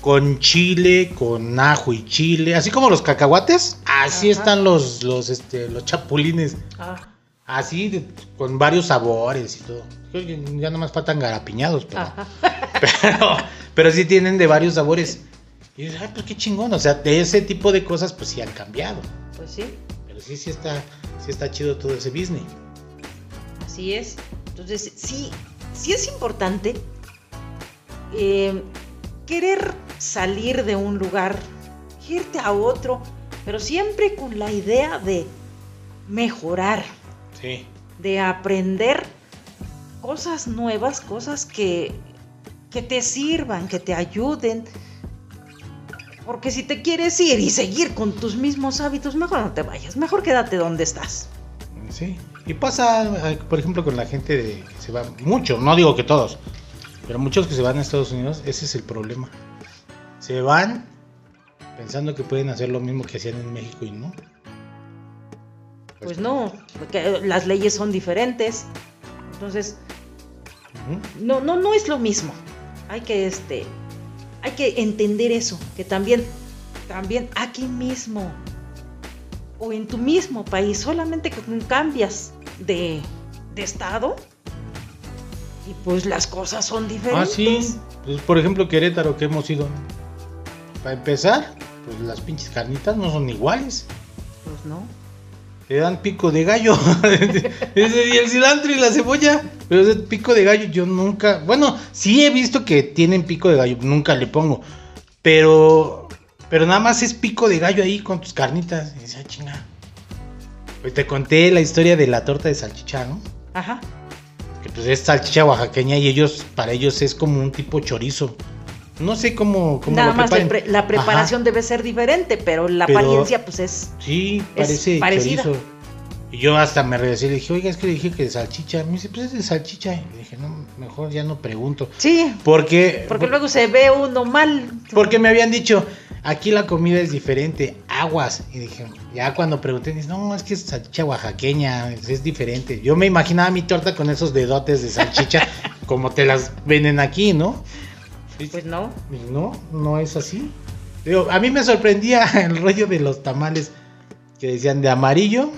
Speaker 1: con chile, con ajo y chile, así como los cacahuates. Así
Speaker 2: Ajá.
Speaker 1: están los los este los chapulines,
Speaker 2: Ah,
Speaker 1: así de- con varios sabores y todo. Creo que ya nada más faltan garapiñados, pero
Speaker 2: ajá. <laughs>
Speaker 1: pero, pero sí tienen de varios sabores. Y dices, ay, pues qué chingón. O sea, de ese tipo de cosas, pues sí han cambiado.
Speaker 2: Pues sí,
Speaker 1: Pero sí, sí está, sí está chido todo ese business.
Speaker 2: Así es. Entonces, sí, sí es importante eh, querer salir de un lugar, irte a otro, pero siempre con la idea de mejorar.
Speaker 1: Sí.
Speaker 2: de aprender cosas nuevas, cosas que, que te sirvan, que te ayuden. Porque si te quieres ir y seguir con tus mismos hábitos, mejor no te vayas, mejor quédate donde estás.
Speaker 1: Sí. Y pasa, eh, por ejemplo, con la gente de, que se va, mucho, no digo que todos, pero muchos que se van a Estados Unidos, ese es el problema. Se van pensando que pueden hacer lo mismo que hacían en México y no.
Speaker 2: Pues no, porque las leyes son diferentes. Entonces, no, no, no es lo mismo. Hay que este, hay que entender eso, que también, también aquí mismo o en tu mismo país, solamente que cambias de, de estado y pues las cosas son
Speaker 1: Ah,
Speaker 2: diferentes.
Speaker 1: sí. Pues, por ejemplo, Querétaro, que hemos ido. Para empezar, pues las pinches carnitas no son iguales.
Speaker 2: Pues no.
Speaker 1: Te dan pico de gallo. <laughs> Y el cilantro y la cebolla. Pero ese pico de gallo yo nunca. Bueno, sí he visto que tienen pico de gallo. Nunca le pongo. Pero. Pero nada más es pico de gallo ahí con tus carnitas. Y dice, "Ah, chinga. Pues te conté la historia de la torta de salchicha, ¿no?
Speaker 2: Ajá.
Speaker 1: Que pues es salchicha oaxaqueña y ellos, para ellos es como un tipo chorizo. No sé cómo, cómo
Speaker 2: Nada
Speaker 1: lo
Speaker 2: más la,
Speaker 1: preparen.
Speaker 2: pre- la preparación
Speaker 1: Ajá.
Speaker 2: debe ser diferente, pero la
Speaker 1: Pero-
Speaker 2: apariencia pues es...
Speaker 1: Sí,
Speaker 2: es
Speaker 1: parece
Speaker 2: parecida.
Speaker 1: chorizo. Y yo hasta me regresé y le dije, oiga, es que le dije que de salchicha. Me dice, pues es de salchicha. Y le dije, no, mejor ya no pregunto.
Speaker 2: Sí,
Speaker 1: Porque,
Speaker 2: porque luego se ve uno mal.
Speaker 1: porque me habían dicho, aquí la comida es diferente, aguas. Y dije, ya cuando pregunté, dice, no, es que es salchicha oaxaqueña, es, es diferente. Yo me imaginaba mi torta con esos dedotes de salchicha, <laughs> como te las venden aquí, ¿no?
Speaker 2: Pues no.
Speaker 1: Y No, no es así. Digo, a mí me sorprendía <laughs> el rollo de los tamales que decían de amarillo,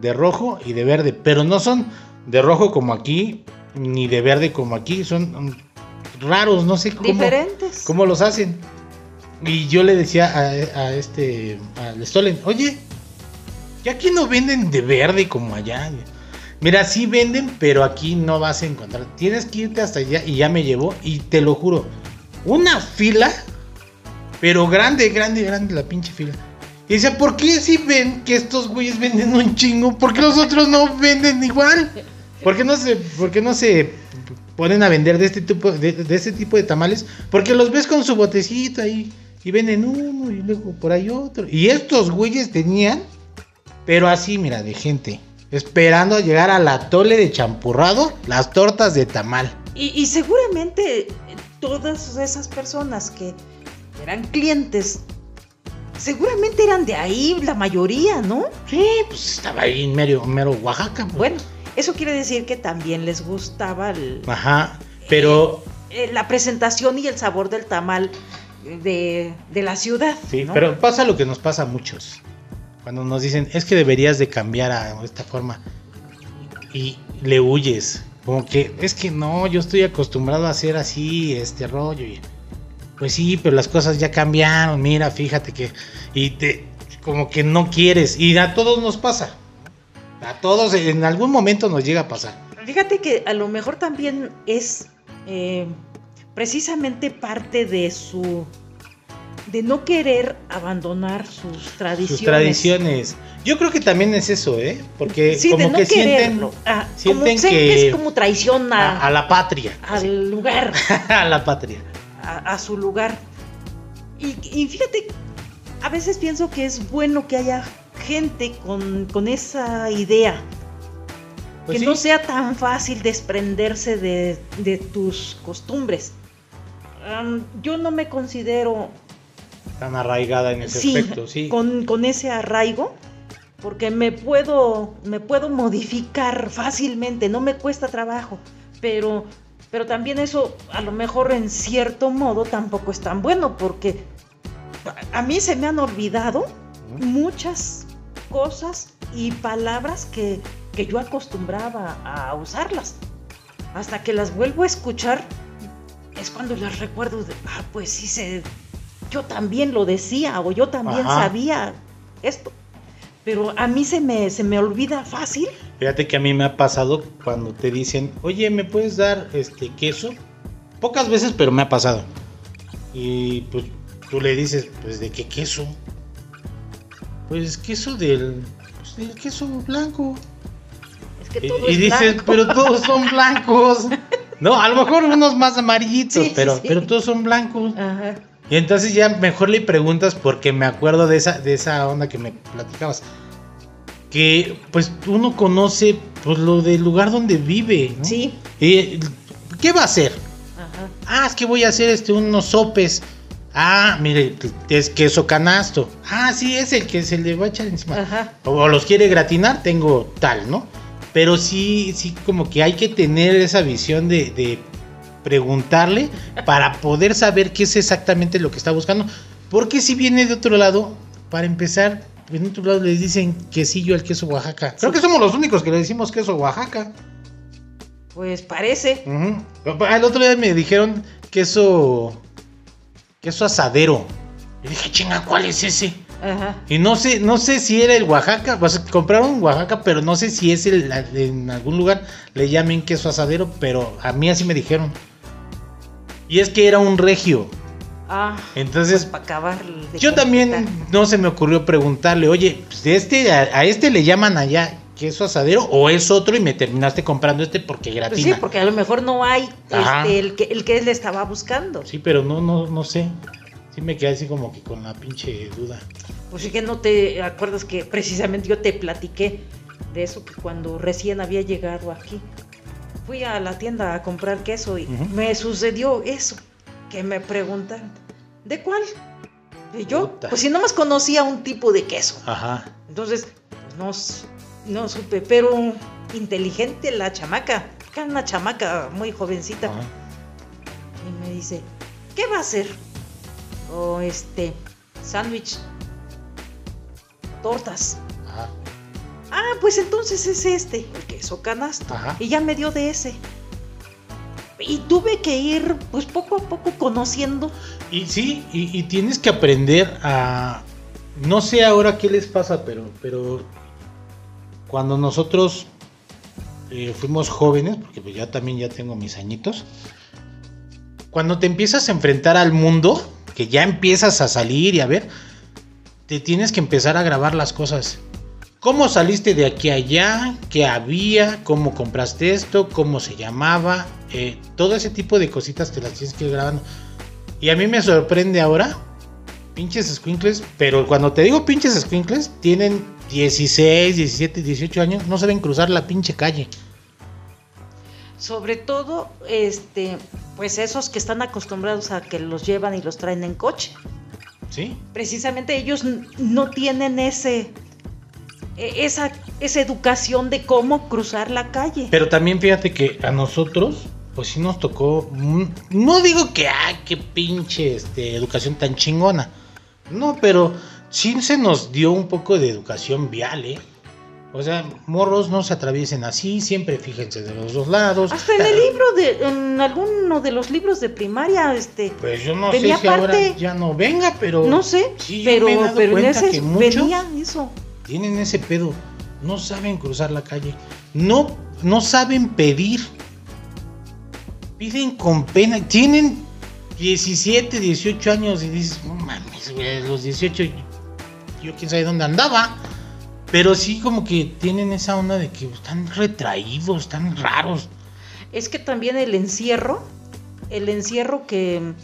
Speaker 1: de rojo y de verde, pero no son de rojo como aquí, ni de verde como aquí, son raros, no sé cómo,
Speaker 2: Diferentes.
Speaker 1: cómo los hacen. Y yo le decía a, este, al Stolen, oye, ¿y aquí no venden de verde como allá? Mira, sí venden, pero aquí no vas a encontrar. Tienes que irte hasta allá y ya me llevó. Y te lo juro, una fila, pero grande, grande, grande la pinche fila. Y dice, ¿por qué si ven que estos güeyes venden un chingo? ¿Por qué los otros no venden igual? ¿Por qué no se, por qué no se ponen a vender de este tipo de, de este tipo de tamales? Porque los ves con su botecito ahí y venden uno y luego por ahí otro. Y estos güeyes tenían, pero así, mira, de gente, esperando a llegar a la tole de champurrado, las tortas de tamal.
Speaker 2: Y, y seguramente eh, todas esas personas que eran clientes, seguramente eran de ahí la mayoría, ¿no?
Speaker 1: Sí, pues estaba ahí en mero, mero Oaxaca. pues.
Speaker 2: Bueno, eso quiere decir que también les gustaba el-
Speaker 1: Ajá, pero
Speaker 2: eh, la presentación y el sabor del tamal de, de la ciudad.
Speaker 1: sí,
Speaker 2: ¿no?
Speaker 1: pero pasa lo que nos pasa a muchos. Cuando nos dicen, es que deberías de cambiar a esta forma y le huyes. Como que, es que no, yo estoy acostumbrado a hacer así, este rollo. Y, pues sí, pero las cosas ya cambiaron, mira, fíjate que... Y te, como que no quieres. Y a todos nos pasa. A todos en algún momento nos llega a pasar.
Speaker 2: Fíjate que a lo mejor también es eh, precisamente parte de su de no querer abandonar sus tradiciones.
Speaker 1: Sus tradiciones. Yo creo que también es eso, ¿eh? Porque
Speaker 2: Sí,
Speaker 1: como
Speaker 2: de no
Speaker 1: que sienten
Speaker 2: quererlo. Ah,
Speaker 1: sienten
Speaker 2: como, sé
Speaker 1: que-
Speaker 2: es como traición a-
Speaker 1: a, la patria.
Speaker 2: al lugar, <laughs>
Speaker 1: a la patria.
Speaker 2: a, a su lugar. Y, y fíjate, a veces pienso que es bueno que haya gente con, con esa idea.
Speaker 1: Pues
Speaker 2: que
Speaker 1: sí.
Speaker 2: no sea tan fácil desprenderse de, de tus costumbres. Yo no me considero
Speaker 1: Tan arraigada en ese
Speaker 2: sí,
Speaker 1: aspecto, sí.
Speaker 2: Con, con ese arraigo, porque me puedo, me puedo modificar fácilmente, no me cuesta trabajo, pero, pero también eso a lo mejor en cierto modo tampoco es tan bueno, porque a- mí se me han olvidado muchas cosas y palabras que, que yo acostumbraba a usarlas. Hasta que las vuelvo a escuchar, es cuando las recuerdo de, ah, pues sí, se, yo también lo decía o yo también
Speaker 1: Ajá.
Speaker 2: sabía esto. Pero a mí se me, se me olvida fácil.
Speaker 1: Fíjate que a mí me ha pasado cuando te dicen, oye, ¿me puedes dar este queso? Pocas veces, pero me ha pasado. Y pues tú le dices, pues ¿de qué queso? Pues queso del, pues, del queso blanco.
Speaker 2: Es que
Speaker 1: Y,
Speaker 2: todo
Speaker 1: y
Speaker 2: es
Speaker 1: dices,
Speaker 2: blanco.
Speaker 1: pero todos son blancos. <laughs> No, a lo mejor unos más amarillitos,
Speaker 2: Sí,
Speaker 1: pero,
Speaker 2: sí.
Speaker 1: pero todos son blancos.
Speaker 2: Ajá.
Speaker 1: Y entonces ya mejor le preguntas porque me acuerdo de esa, de esa onda que me platicabas. Que pues uno conoce pues lo del lugar donde vive, ¿no?
Speaker 2: Sí.
Speaker 1: Y, ¿Qué va a hacer?
Speaker 2: Ajá.
Speaker 1: Ah, es que voy a hacer este unos sopes. Ah, mire, es queso canasto. Ah, sí, es el que se le va a echar encima.
Speaker 2: Ajá.
Speaker 1: O los quiere gratinar, tengo tal, ¿no? Pero sí, sí, como que hay que tener esa visión de, de preguntarle para poder saber qué es exactamente lo que está buscando. Porque si viene de otro lado, para empezar, en otro lado les dicen quesillo al queso Oaxaca. Creo
Speaker 2: Sí.
Speaker 1: que somos los únicos que le decimos queso Oaxaca.
Speaker 2: Pues parece.
Speaker 1: Ujú. El otro día me dijeron queso. queso asadero. Y dije, chinga, ¿cuál es ese?
Speaker 2: Ajá.
Speaker 1: Y no sé, no sé si era el Oaxaca, pues compraron Oaxaca, pero no sé si es el, en algún lugar le llamen queso asadero, pero a mí así me dijeron. Y es que era un regio.
Speaker 2: Ah,
Speaker 1: Entonces,
Speaker 2: para acabar. de
Speaker 1: yo también no se me ocurrió preguntarle, oye, pues de este, a, a este le llaman allá queso asadero o es otro y me terminaste comprando este porque
Speaker 2: Pues
Speaker 1: gratina.
Speaker 2: sí, porque a lo mejor no hay este, el, que, el que él estaba buscando.
Speaker 1: Sí, pero no, no, no sé. Sí me quedé así como que con la pinche duda.
Speaker 2: Pues sí que no te acuerdas que precisamente yo te platiqué de eso, que cuando recién había llegado aquí, fui a la tienda a comprar queso y me sucedió eso, que me preguntaron, ¿de cuál? Y yo,
Speaker 1: Puta.
Speaker 2: pues si nomás conocía un tipo de queso.
Speaker 1: Ajá.
Speaker 2: Entonces, pues no, no supe, pero inteligente la chamaca, que era una chamaca muy jovencita.
Speaker 1: ajá.
Speaker 2: Y me dice, ¿qué va a hacer? O este, sándwich, tortas.
Speaker 1: Ajá.
Speaker 2: Ah, pues entonces es este, el queso canasto.
Speaker 1: Ajá.
Speaker 2: Y ya me dio de ese. Y tuve que ir, pues poco a poco conociendo.
Speaker 1: Y sí, y, y tienes que aprender a. No sé ahora qué les pasa, pero, pero cuando nosotros eh, fuimos jóvenes, porque pues ya también ya tengo mis añitos, cuando te empiezas a enfrentar al mundo, que ya empiezas a salir y a ver, te tienes que empezar a grabar las cosas. ¿Cómo saliste de aquí a allá? ¿Qué había? ¿Cómo compraste esto? ¿Cómo se llamaba? Eh, todo ese tipo de cositas te las tienes que ir grabando. Y a mí me sorprende ahora, pinches squinkles, pero cuando te digo pinches squinkles, tienen 16, 17, 18 años, no saben cruzar la pinche calle.
Speaker 2: Sobre todo, este, pues esos que están acostumbrados a que los llevan y los traen en coche.
Speaker 1: ¿Sí?
Speaker 2: Precisamente ellos no tienen ese, e- esa, esa educación de cómo cruzar la calle.
Speaker 1: Pero también fíjate que a nosotros, pues sí nos tocó. No digo que, ah, qué pinche este, educación tan chingona. No, pero sí se nos dio un poco de educación vial, ¿eh? O sea, morros no se atraviesen así, siempre fíjense de los dos lados.
Speaker 2: Hasta en el libro de, en alguno de los libros de primaria, este,
Speaker 1: Pues yo no
Speaker 2: Venía
Speaker 1: sé si ahora
Speaker 2: aparte.
Speaker 1: ya no venga, pero.
Speaker 2: no sé,
Speaker 1: sí, yo
Speaker 2: pero,
Speaker 1: me he dado
Speaker 2: pero en
Speaker 1: cuenta
Speaker 2: ese
Speaker 1: que muchos
Speaker 2: venía eso.
Speaker 1: tienen ese pedo. No saben cruzar la calle. No, no saben pedir. Piden con pena. Tienen 17, 18 años y dices, no mames, güey, los 18 yo quién sabe dónde andaba. Pero sí como que tienen esa onda de que están retraídos, están raros.
Speaker 2: Es que también el encierro, el encierro que,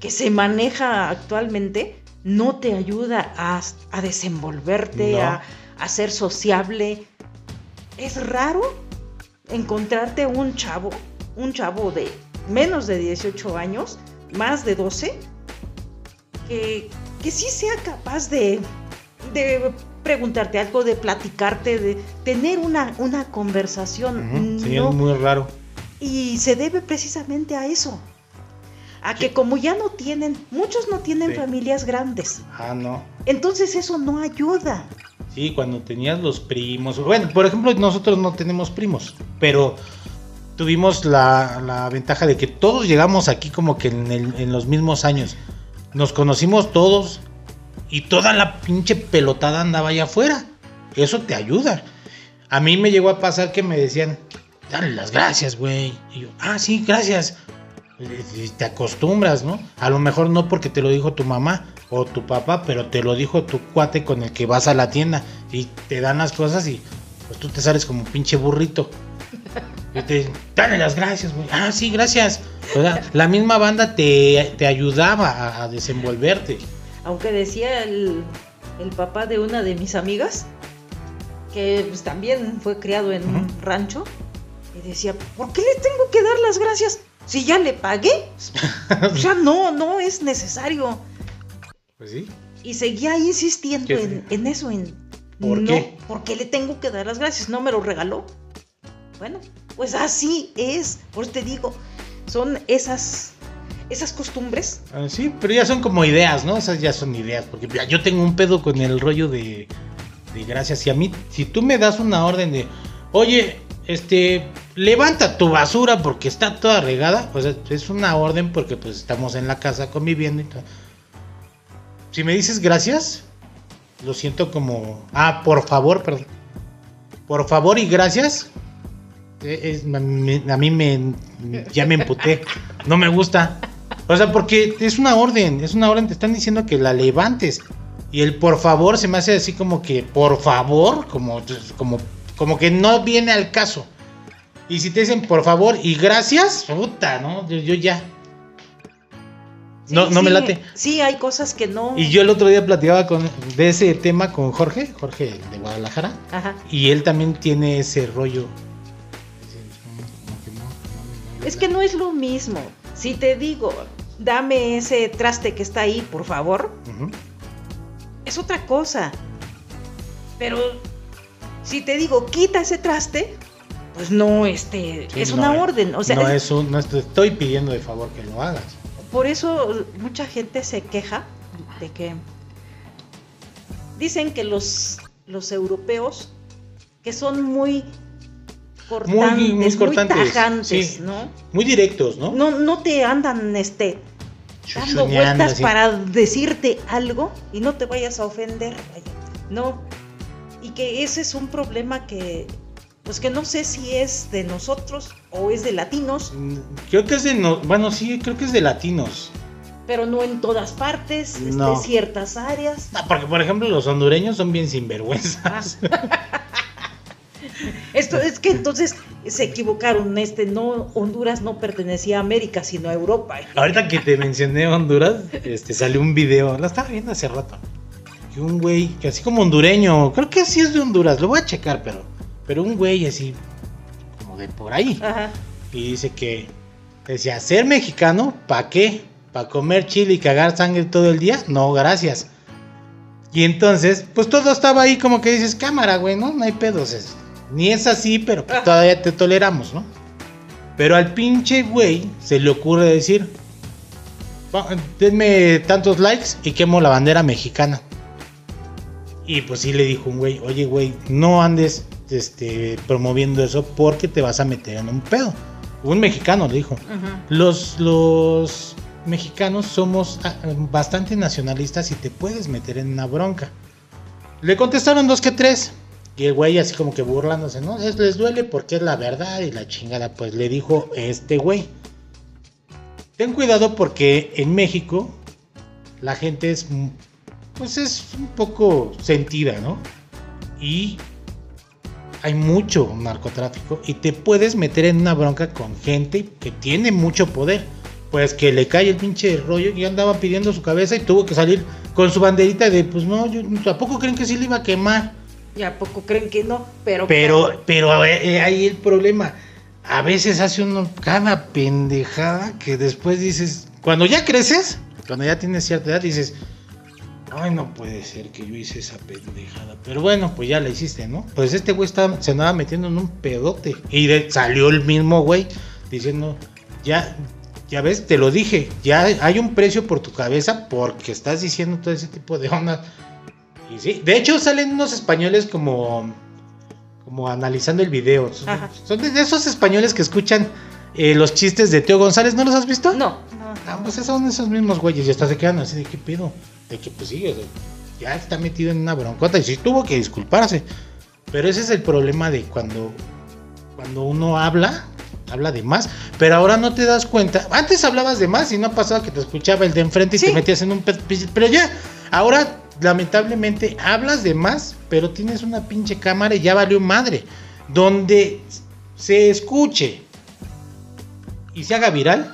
Speaker 2: que se maneja actualmente, no te ayuda a, a desenvolverte,
Speaker 1: No.
Speaker 2: a, a ser sociable. Es raro encontrarte un chavo, un chavo de menos de 18 años, más de 12, que, que sí sea capaz de, de preguntarte algo, de platicarte, de tener una, una conversación.
Speaker 1: Ujú, Sí,
Speaker 2: No-
Speaker 1: es muy raro.
Speaker 2: y se debe precisamente a eso. A que como ya no tienen, muchos no tienen
Speaker 1: Sí.
Speaker 2: familias grandes.
Speaker 1: Ah, no.
Speaker 2: Entonces eso no ayuda.
Speaker 1: Sí, cuando tenías los primos. Bueno, por ejemplo, nosotros no tenemos primos, pero tuvimos la, la ventaja de que todos llegamos aquí como que en, el- en los mismos años. Nos conocimos todos y toda la pinche pelotada andaba allá afuera. Eso te ayuda. A mí me llegó a pasar que me decían, dale las gracias, güey. Y yo, ah, sí, gracias. Y te acostumbras, ¿no? A lo mejor no porque te lo dijo tu mamá o tu papá, pero te lo dijo tu cuate con el que vas a la tienda y te dan las cosas y pues tú te sales como pinche burrito. Y te dale las gracias, güey. Ah, sí, gracias. O sea, la misma banda te, te ayudaba a, a desenvolverte.
Speaker 2: Aunque decía el, el papá de una de mis amigas, que pues, también fue criado en un rancho, y decía, ¿por qué le tengo que dar las gracias? Si ya le pagué. o sea, no, no es necesario.
Speaker 1: Pues sí.
Speaker 2: Y seguía insistiendo en, en eso, en
Speaker 1: ¿Por
Speaker 2: no,
Speaker 1: qué?
Speaker 2: ¿por qué le tengo que dar las gracias? No me lo regaló. Bueno, pues así es. Por te digo, son esas, esas costumbres.
Speaker 1: Ah, Sí, pero ya son como ideas, ¿no? Esas ya son ideas. Porque yo tengo un pedo con el rollo de, de gracias. Si a mí, si tú me das una orden de, oye, este, levanta tu basura porque está toda regada, pues es una orden porque pues estamos en la casa conviviendo y todo. Si me dices gracias, lo siento como, ah, por favor, perdón. Por favor y gracias. eh, a mí me, ya me emputé. No me gusta. O sea, porque es una orden, es una orden, te están diciendo que la levantes. Y el por favor se me hace así como que, por favor, como, como, como que no viene al caso. Y si te dicen por favor y gracias, puta, ¿no? Yo, yo ya.
Speaker 2: Sí,
Speaker 1: no, no me late.
Speaker 2: Sí, hay cosas que no.
Speaker 1: Y yo el otro día platicaba con, de ese tema con Jorge, Jorge de Guadalajara.
Speaker 2: Ajá.
Speaker 1: Y él también tiene ese rollo.
Speaker 2: Es que no es lo mismo. Si te digo, dame ese traste que está ahí, por favor, es otra cosa. Pero si te digo, quita ese traste, pues no, este,
Speaker 1: Sí,
Speaker 2: es
Speaker 1: no,
Speaker 2: una
Speaker 1: eh,
Speaker 2: orden. O sea,
Speaker 1: no
Speaker 2: es-
Speaker 1: es un, no te estoy pidiendo de favor que lo hagas.
Speaker 2: por eso mucha gente se queja de que dicen que los, los europeos que son muy cortantes, muy,
Speaker 1: cortantes,
Speaker 2: tajantes,
Speaker 1: sí.
Speaker 2: ¿no?
Speaker 1: Muy directos, ¿no?
Speaker 2: No, no te andan este dando vueltas
Speaker 1: así.
Speaker 2: para decirte algo y no te vayas a ofender. No. Y que ese es un problema que pues que no sé si es de nosotros o es de latinos,
Speaker 1: Mm, Creo que es de. No, bueno, sí, creo que es de latinos.
Speaker 2: pero no en todas partes, este,
Speaker 1: No.
Speaker 2: ciertas áreas.
Speaker 1: Ah, porque, por ejemplo, los hondureños son bien sinvergüenzas. <laughs>
Speaker 2: Esto es que entonces se equivocaron, este no Honduras no pertenecía a América, sino a Europa.
Speaker 1: Ahorita que te mencioné Honduras, este salió un video, lo estaba viendo hace rato. Que un güey, que así como hondureño, creo que sí es de Honduras, lo voy a checar, pero. Pero un güey así, como de por ahí.
Speaker 2: Ajá.
Speaker 1: Y dice que decía, ser mexicano, ¿para qué? ¿Para comer chile y cagar sangre todo el día? No, gracias. Y entonces, pues todo estaba ahí como que dices, cámara, güey, ¿no? No hay pedos. Ni es así, pero pues, todavía te toleramos, ¿no? Pero al pinche güey se le ocurre decir, "Va, denme tantos likes y quemo la bandera mexicana. Y pues sí le dijo un güey, oye güey, no andes este, promoviendo eso porque te vas a meter en un pedo. Un mexicano le dijo. Los, los mexicanos somos ah, bastante nacionalistas y te puedes meter en una bronca. Le contestaron dos que tres. Y el güey así como que burlándose, ¿no? Es, les duele porque es la verdad y la chingada. Pues le dijo este güey. Ten cuidado porque en México la gente es, mm, pues es un poco sentida, ¿no? Y hay mucho narcotráfico y te puedes meter en una bronca con gente que tiene mucho poder. Pues que le cae el pinche rollo y andaba pidiendo su cabeza y tuvo que salir con su banderita de, pues no, yo tampoco creen que sí le iba a quemar.
Speaker 2: ¿Y a poco creen que no? Pero,
Speaker 1: Pero, pero eh, ahí el problema. A veces hace uno cada pendejada que después dices, cuando ya creces, cuando ya tienes cierta edad, dices, ay, no puede ser que yo hice esa pendejada. Pero bueno, pues ya la hiciste, ¿no? Pues este güey estaba- se andaba metiendo en un pedote. Y de- salió el mismo güey diciendo, ya, ya ves, te lo dije, ya hay un precio por tu cabeza porque estás diciendo todo ese tipo de ondas. Y sí, de hecho salen unos españoles como como analizando el video. Son,
Speaker 2: Ajá.
Speaker 1: son de esos españoles que escuchan eh, los chistes de Teo González, ¿no los has visto?
Speaker 2: No, no.
Speaker 1: Ah, pues esos son esos mismos güeyes y hasta se quedan así de qué pedo. De que pues sí, ya está metido en una broncota y sí tuvo que disculparse. Pero ese es el problema de cuando, cuando uno habla, habla de más, pero ahora no te das cuenta. Antes hablabas de más y no pasaba que te escuchaba el de enfrente y
Speaker 2: Sí.
Speaker 1: te metías en un pero ya, ahora lamentablemente hablas de más, pero tienes una pinche cámara y ya valió madre. Donde se escuche y se haga viral,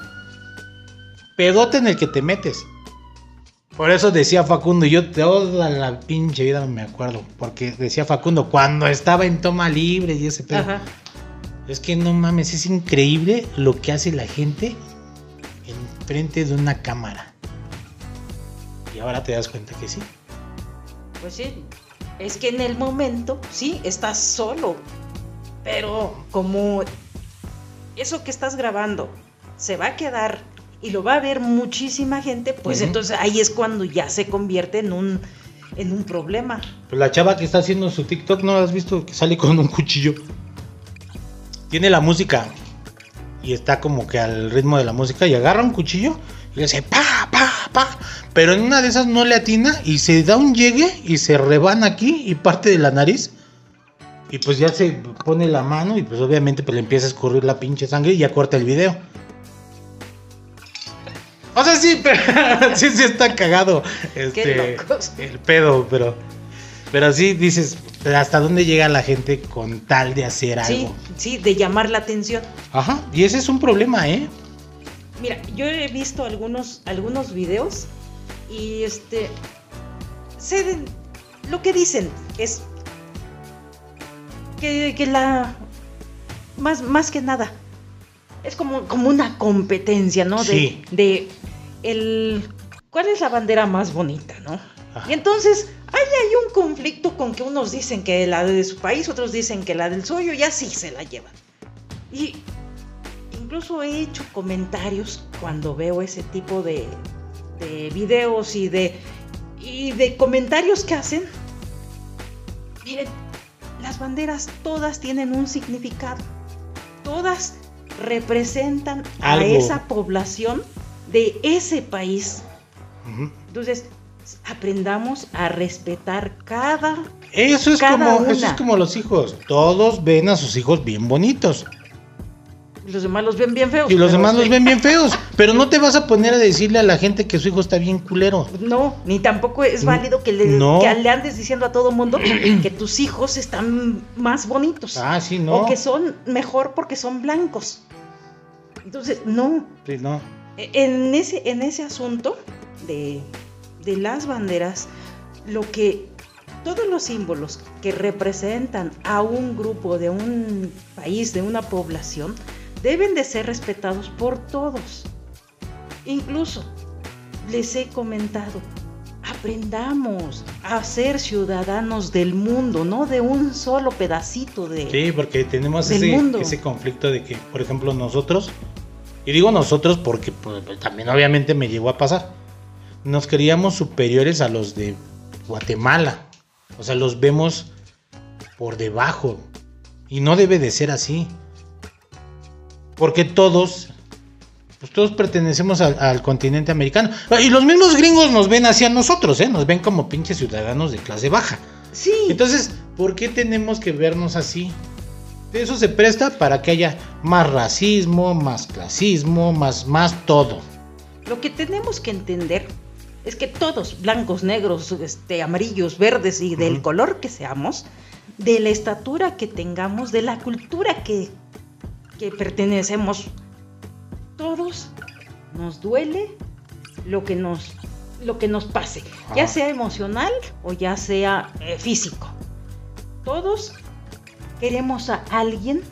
Speaker 1: pedote en el que te metes. Por eso decía Facundo, y yo toda la pinche vida me acuerdo, porque decía Facundo, cuando estaba en toma libre y ese pedo.
Speaker 2: Ajá.
Speaker 1: Es que no mames, es increíble lo que hace la gente en frente de una cámara. Y ahora te das cuenta que sí.
Speaker 2: Pues sí. Es que en el momento, sí, estás solo. Pero como eso que estás grabando se va a quedar y lo va a ver muchísima gente, pues entonces ahí es cuando ya se convierte en un en un problema.
Speaker 1: Pues la chava que está haciendo su TikTok, ¿no la has visto? Que sale con un cuchillo. Tiene la música y está como que al ritmo de la música y agarra un cuchillo y le hace pa, pa, pa. Pero en una de esas no le atina y se da un llegue y se rebana aquí y parte de la nariz. Y pues ya se pone la mano y pues obviamente pues le empieza a escurrir la pinche sangre y ya corta el video. O sea, sí, <laughs> pero sí, sí está cagado. Este,
Speaker 2: Qué locos.
Speaker 1: El pedo, pero. Pero sí dices, ¿hasta dónde llega la gente con tal de hacer
Speaker 2: Sí,
Speaker 1: algo?
Speaker 2: sí, de llamar la atención.
Speaker 1: Ajá, y ese es un problema, ¿eh?
Speaker 2: Mira, yo he visto algunos, algunos videos y este. Sé de- lo que dicen es que, que la. Más, más que nada. Es como, como una competencia, ¿no? De,
Speaker 1: Sí.
Speaker 2: de el. ¿Cuál es la bandera más bonita, no?
Speaker 1: Ajá.
Speaker 2: Y entonces ahí hay un conflicto con que unos dicen que la de su país, otros dicen que la del suyo, y así se la llevan. Y incluso he hecho comentarios cuando veo ese tipo de, de videos y de, y de comentarios que hacen. Miren, las banderas todas tienen un significado. Todas representan a
Speaker 1: Algo.
Speaker 2: esa población de ese país.
Speaker 1: Ujú.
Speaker 2: Entonces, aprendamos a respetar cada...
Speaker 1: Eso es,
Speaker 2: Cada
Speaker 1: como, eso es como los hijos. Todos ven a sus hijos bien bonitos.
Speaker 2: Los demás los ven bien feos.
Speaker 1: Y los demás los ven bien feos. <laughs> Pero no te vas a poner a decirle a la gente que su hijo está bien culero.
Speaker 2: No, ni tampoco es válido que le,
Speaker 1: No.
Speaker 2: que le andes diciendo a todo mundo <clears throat> que tus hijos están más bonitos.
Speaker 1: Ah, sí, no.
Speaker 2: O que son mejor porque son blancos. Entonces, no.
Speaker 1: Sí, no.
Speaker 2: E- En ese, en ese asunto de, de las banderas, lo que todos los símbolos que representan a un grupo de un país, de una población, deben de ser respetados por todos. Incluso les he comentado, aprendamos a ser ciudadanos del mundo, no de un solo pedacito de...
Speaker 1: Sí, porque tenemos ese,
Speaker 2: mundo.
Speaker 1: ese conflicto de que, por ejemplo, nosotros, y digo nosotros porque pues, también obviamente me llegó a pasar, nos creíamos superiores a los de Guatemala. O sea, los vemos por debajo. Y no debe de ser así. Porque todos, pues todos pertenecemos al, al continente americano. Y los mismos gringos nos ven hacia nosotros, ¿eh? Nos ven como pinches ciudadanos de clase baja.
Speaker 2: Sí,
Speaker 1: Entonces, ¿por qué tenemos que vernos así? Eso se presta para que haya más racismo, más clasismo, más, más todo.
Speaker 2: Lo que tenemos que entender es que todos, blancos, negros, este, amarillos, verdes y del color que seamos, de la estatura que tengamos, de la cultura que, que pertenecemos, todos nos duele lo que nos, lo que nos pase, ya sea emocional o ya sea eh, físico. Todos queremos a alguien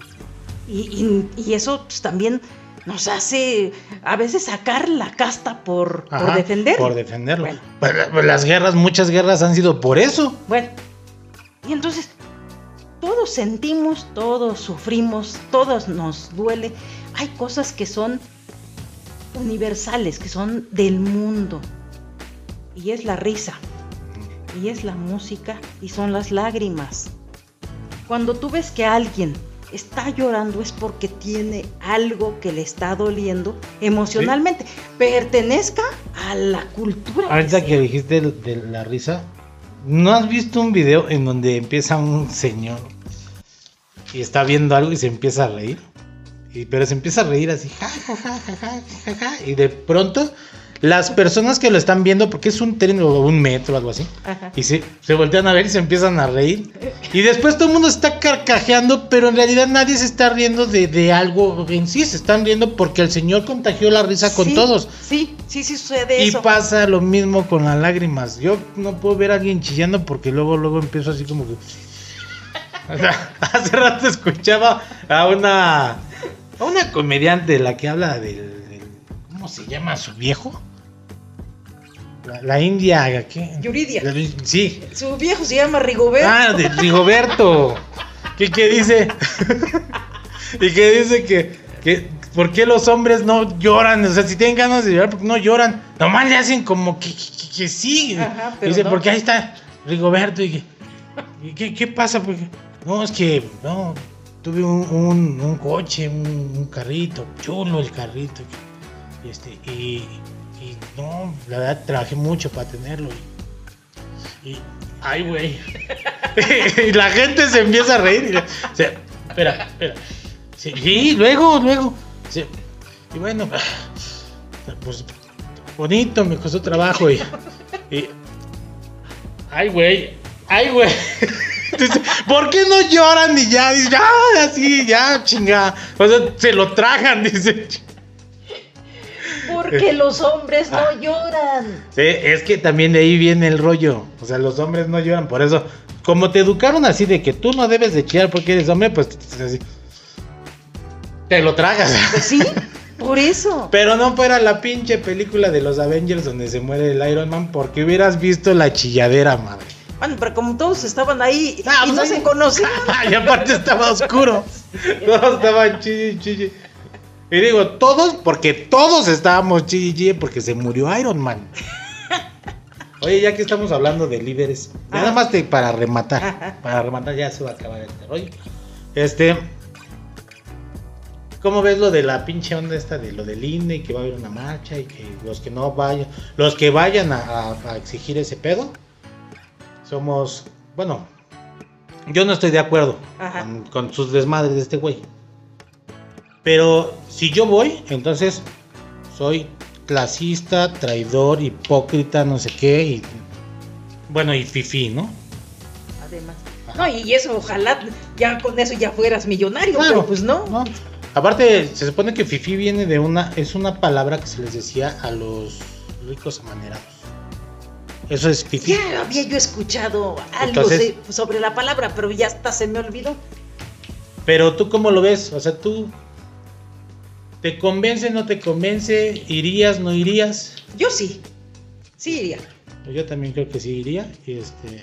Speaker 2: y, y- y eso pues, también nos hace a veces sacar la casta por, por
Speaker 1: Ajá,
Speaker 2: defender.
Speaker 1: Por defenderlo.
Speaker 2: Bueno.
Speaker 1: Pues, pues, las guerras, muchas guerras han sido por eso.
Speaker 2: Bueno, y entonces todos sentimos, todos sufrimos, todos nos duele. Hay cosas que son universales, que son del mundo. Y es la risa, y es la música, y son las lágrimas. Cuando tú ves que alguien está llorando es porque tiene algo que le está doliendo emocionalmente. Pertenezca a la cultura.
Speaker 1: Ahorita que dijiste de, de la risa, ¿no has visto un video en donde empieza un señor y está viendo algo y se empieza a reír? Y, pero se empieza a reír así, ja, ja, ja, ja, ja, ja, ja, y de pronto las personas que lo están viendo, porque es un tren o un metro o algo así,
Speaker 2: Ajá.
Speaker 1: y se, se voltean a ver y se empiezan a reír. Y después todo el mundo está carcajeando, pero en realidad nadie se está riendo de, de algo en sí, se están riendo porque el señor contagió la risa con
Speaker 2: Sí,
Speaker 1: todos.
Speaker 2: Sí, sí, sí sucede
Speaker 1: Y
Speaker 2: eso.
Speaker 1: pasa lo mismo con las lágrimas. Yo no puedo ver a alguien chillando porque luego, luego empiezo así como que. <laughs> O sea, hace rato escuchaba a una. a una comediante la que habla del. ¿Cómo se llama su viejo? La, la india, ¿qué?
Speaker 2: Yuridia.
Speaker 1: La- Sí.
Speaker 2: Su viejo se llama Rigoberto.
Speaker 1: Ah, de Rigoberto. ¿Qué, qué dice? <laughs> y que dice que, que. ¿Por qué los hombres no lloran? O sea, si tienen ganas de llorar, ¿por qué no lloran? Nomás le hacen como que, que, que sí.
Speaker 2: Ajá, pero
Speaker 1: dice,
Speaker 2: no.
Speaker 1: porque ahí está Rigoberto. Y que, ¿y qué, qué pasa? Porque, no, es que no, tuve un, un- un coche, un, un carrito, chulo el carrito. Y, este, y, y no, la verdad trabajé mucho para tenerlo. Y, ay, güey. <laughs> y la gente se empieza a reír. Y, o sea, espera, espera. Sí, luego, luego. y bueno, pues bonito, me costó trabajo y. y- ay, güey. Ay, güey. <laughs> ¿Por qué no lloran y ya? Dice, ya, así, ya, chinga. O sea, se lo tragan, dice.
Speaker 2: Porque <laughs> los hombres no lloran.
Speaker 1: Sí, es que también de ahí viene el rollo. O sea, los hombres no lloran. Por eso, como te educaron así de que tú no debes de chillar porque eres hombre, pues así, te lo tragas.
Speaker 2: Pues sí, por eso. <laughs>
Speaker 1: Pero no fuera la pinche película de los Avengers donde se muere el Iron Man porque hubieras visto la chilladera, madre.
Speaker 2: Bueno, pero como todos estaban ahí
Speaker 1: Ah,
Speaker 2: y
Speaker 1: pues
Speaker 2: no
Speaker 1: ahí-
Speaker 2: se conocían. <laughs>
Speaker 1: y aparte estaba oscuro. Todos estaban chille, chille. Y digo, todos, porque todos estábamos chille, porque se murió Iron Man. Oye, ya que estamos hablando de líderes, nada
Speaker 2: Ajá.
Speaker 1: más te- para rematar, para rematar ya se va a acabar este rollo. Este, ¿cómo ves lo de la pinche onda esta de lo del INE y que va a haber una marcha y que los que no vayan, los que vayan a, a- a exigir ese pedo, somos, bueno, yo no estoy de acuerdo con, con sus desmadres de este güey. Pero si yo voy, entonces soy clasista, traidor, hipócrita, no sé qué, y bueno, y fifí, ¿no?
Speaker 2: Además. No, y eso, ojalá ya con eso ya fueras millonario,
Speaker 1: Claro,
Speaker 2: pero pues no.
Speaker 1: ¿no? Aparte, se supone que fifí viene de una, es una palabra que se les decía a los ricos amanerados. Eso es fifí.
Speaker 2: Ya había yo escuchado algo
Speaker 1: Entonces-
Speaker 2: sobre la palabra, pero ya hasta se me olvidó.
Speaker 1: Pero tú cómo lo ves? O sea, tú te convence, no te convence, irías, no irías.
Speaker 2: Yo sí. Sí iría.
Speaker 1: Yo también creo que sí iría. Y este,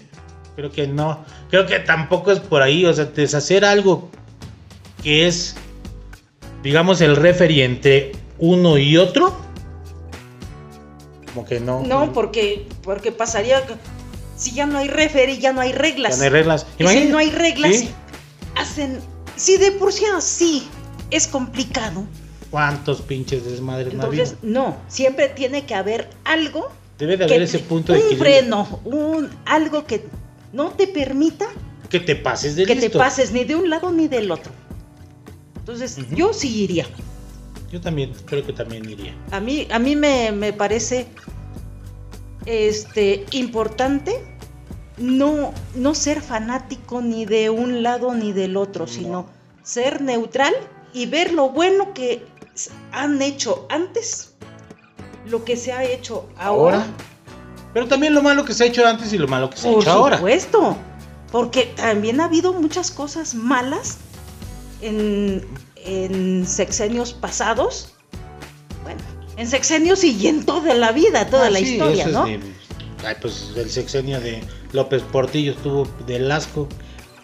Speaker 1: creo que no. Creo que tampoco es por ahí. O sea, deshacer algo que es, digamos, el referee entre uno y otro. Como que no.
Speaker 2: No, porque, porque pasaría si ya no hay referee, ya no hay reglas.
Speaker 1: Ya no hay reglas.
Speaker 2: Y si no hay reglas,
Speaker 1: ¿Sí?
Speaker 2: hacen. Si de por sí así es complicado,
Speaker 1: ¿Cuántos pinches desmadres no ha
Speaker 2: entonces no. Siempre tiene que haber algo.
Speaker 1: Debe de
Speaker 2: que-
Speaker 1: haber ese punto de
Speaker 2: un
Speaker 1: equilibrio.
Speaker 2: freno, un, algo que no te permita
Speaker 1: Que te pases de
Speaker 2: que te pases ni de un lado ni del otro. Entonces, yo sí iría.
Speaker 1: Yo también, creo que también iría.
Speaker 2: A mí, a mí me, me parece este, importante no, no ser fanático ni de un lado ni del otro, sino ser neutral y ver lo bueno que han hecho antes, lo que se ha hecho ahora.
Speaker 1: Ahora. Pero también lo malo que se ha hecho antes y lo malo que se ha
Speaker 2: Por
Speaker 1: hecho ahora.
Speaker 2: supuesto, porque también ha habido muchas cosas malas en, en sexenios pasados. Bueno, en sexenios y en toda la vida, toda
Speaker 1: Ah,
Speaker 2: la
Speaker 1: sí,
Speaker 2: historia, ¿no?
Speaker 1: de- ay, pues el sexenio de López Portillo estuvo del asco.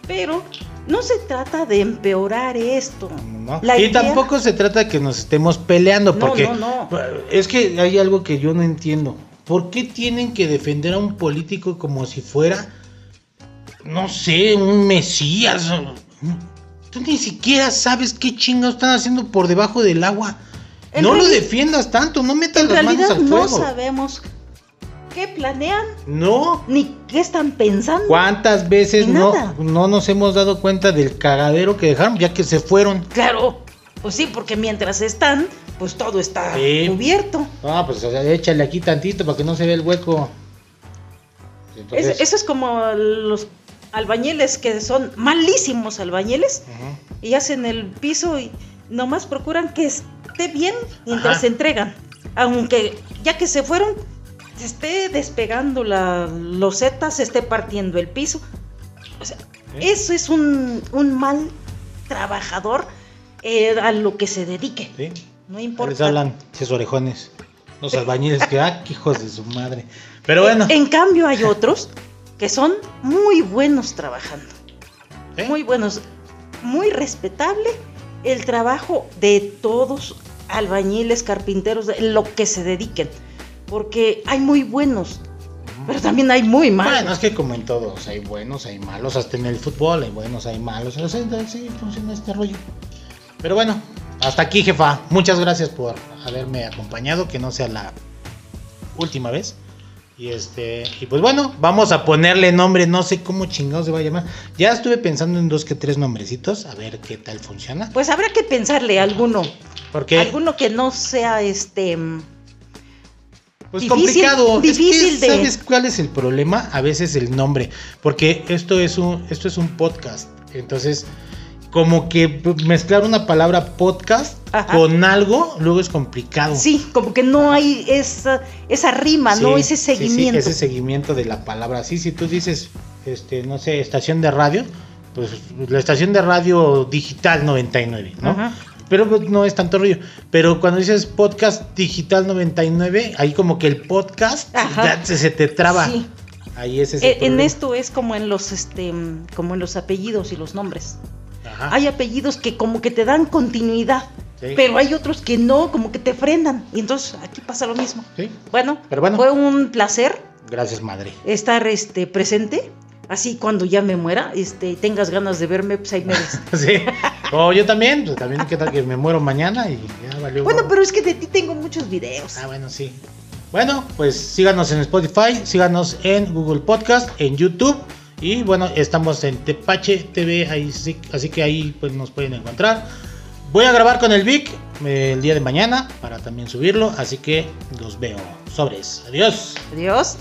Speaker 2: Pero no se trata de empeorar esto.
Speaker 1: ¿no?
Speaker 2: La
Speaker 1: y
Speaker 2: idea-
Speaker 1: tampoco se trata que nos estemos peleando,
Speaker 2: No,
Speaker 1: porque
Speaker 2: no, no.
Speaker 1: es que hay algo que yo no entiendo. ¿Por qué tienen que defender a un político como si fuera, no sé, un mesías? Tú ni siquiera sabes qué chingados están haciendo por debajo del agua.
Speaker 2: En
Speaker 1: no lo defiendas tanto, no metas las manos al
Speaker 2: no
Speaker 1: fuego.
Speaker 2: sabemos qué planean
Speaker 1: No.
Speaker 2: ni qué están pensando.
Speaker 1: ¿Cuántas veces no,
Speaker 2: nada.
Speaker 1: no nos hemos dado cuenta del cagadero que dejaron ya que se fueron?
Speaker 2: Claro, pues sí, porque mientras están, pues todo está
Speaker 1: Sí.
Speaker 2: cubierto.
Speaker 1: No, pues o sea, échale aquí tantito para que no se vea el hueco. Entonces,
Speaker 2: Es- eso es como los albañiles que son malísimos albañiles y hacen el piso y nomás procuran que esté bien mientras
Speaker 1: Ajá.
Speaker 2: se entregan. Aunque ya que se fueron, se esté despegando la loseta, se esté partiendo el piso. O sea,
Speaker 1: ¿Eh?
Speaker 2: eso es un, un mal trabajador eh, a lo que se dedique.
Speaker 1: ¿Sí?
Speaker 2: No
Speaker 1: Ahí Les
Speaker 2: importa.
Speaker 1: hablan esos orejones. Los albañiles que, ah, hijos de su madre. <laughs> Pero bueno.
Speaker 2: En cambio hay otros que son muy buenos trabajando.
Speaker 1: ¿eh?
Speaker 2: Muy buenos. Muy respetable el trabajo de todos albañiles, carpinteros, de lo que se dediquen. Porque hay muy buenos, pero también hay muy malos.
Speaker 1: Bueno, es que como en todos, hay buenos, hay malos, hasta en el fútbol hay buenos, hay malos. O sea, sí funciona este rollo. Pero bueno, hasta aquí, jefa. Muchas gracias por haberme acompañado, que no sea la última vez. Y este, y pues bueno, vamos a ponerle nombre, no sé cómo chingados se va a llamar. Ya estuve pensando en dos que tres nombrecitos, a ver qué tal funciona.
Speaker 2: Pues habrá que pensarle alguno.
Speaker 1: Porque
Speaker 2: Alguno que no sea este.
Speaker 1: Pues
Speaker 2: Difícil-
Speaker 1: complicado. Es que,
Speaker 2: difícil de-
Speaker 1: ¿Sabes cuál es el problema? A veces el nombre. Porque esto es un, esto es un podcast. Entonces, como que mezclar una palabra podcast
Speaker 2: Ajá.
Speaker 1: con algo, luego es complicado.
Speaker 2: Sí, como que no hay esa, esa rima, ¿no?
Speaker 1: Sí,
Speaker 2: Ese
Speaker 1: sí, sí,
Speaker 2: seguimiento.
Speaker 1: ese seguimiento de la palabra. Sí, si tú dices, este, no sé, estación de radio, pues la estación de radio digital 99, ¿no?
Speaker 2: Ajá.
Speaker 1: Pero pues, no es tanto rollo. Pero cuando dices podcast digital 99, ahí como que el podcast ya se, se te traba.
Speaker 2: Sí.
Speaker 1: Ahí es ese
Speaker 2: Eh, en
Speaker 1: problema.
Speaker 2: esto es como en los este como en los apellidos y los nombres.
Speaker 1: Ajá.
Speaker 2: Hay apellidos que como que te dan continuidad,
Speaker 1: Sí.
Speaker 2: pero hay otros que no, como que te frenan. Y entonces aquí pasa lo mismo.
Speaker 1: Sí.
Speaker 2: Bueno,
Speaker 1: Pero bueno.
Speaker 2: fue un placer
Speaker 1: Gracias, madre.
Speaker 2: estar este presente. Así cuando ya me muera, este, tengas ganas de verme, pues ahí me ves. <laughs>
Speaker 1: Sí. <laughs> O yo también, pues también qué tal que me muero mañana y ya valió.
Speaker 2: bueno, pero es que de ti tengo muchos videos.
Speaker 1: Ah, bueno, sí. Bueno, pues síganos en Spotify, síganos en Google Podcast, en YouTube y bueno, estamos en Tepache TV, ahí sí- así que ahí pues nos pueden encontrar. Voy a grabar con el Vic eh, el día de mañana para también subirlo, así que los veo. Sobres. Adiós.
Speaker 2: Adiós.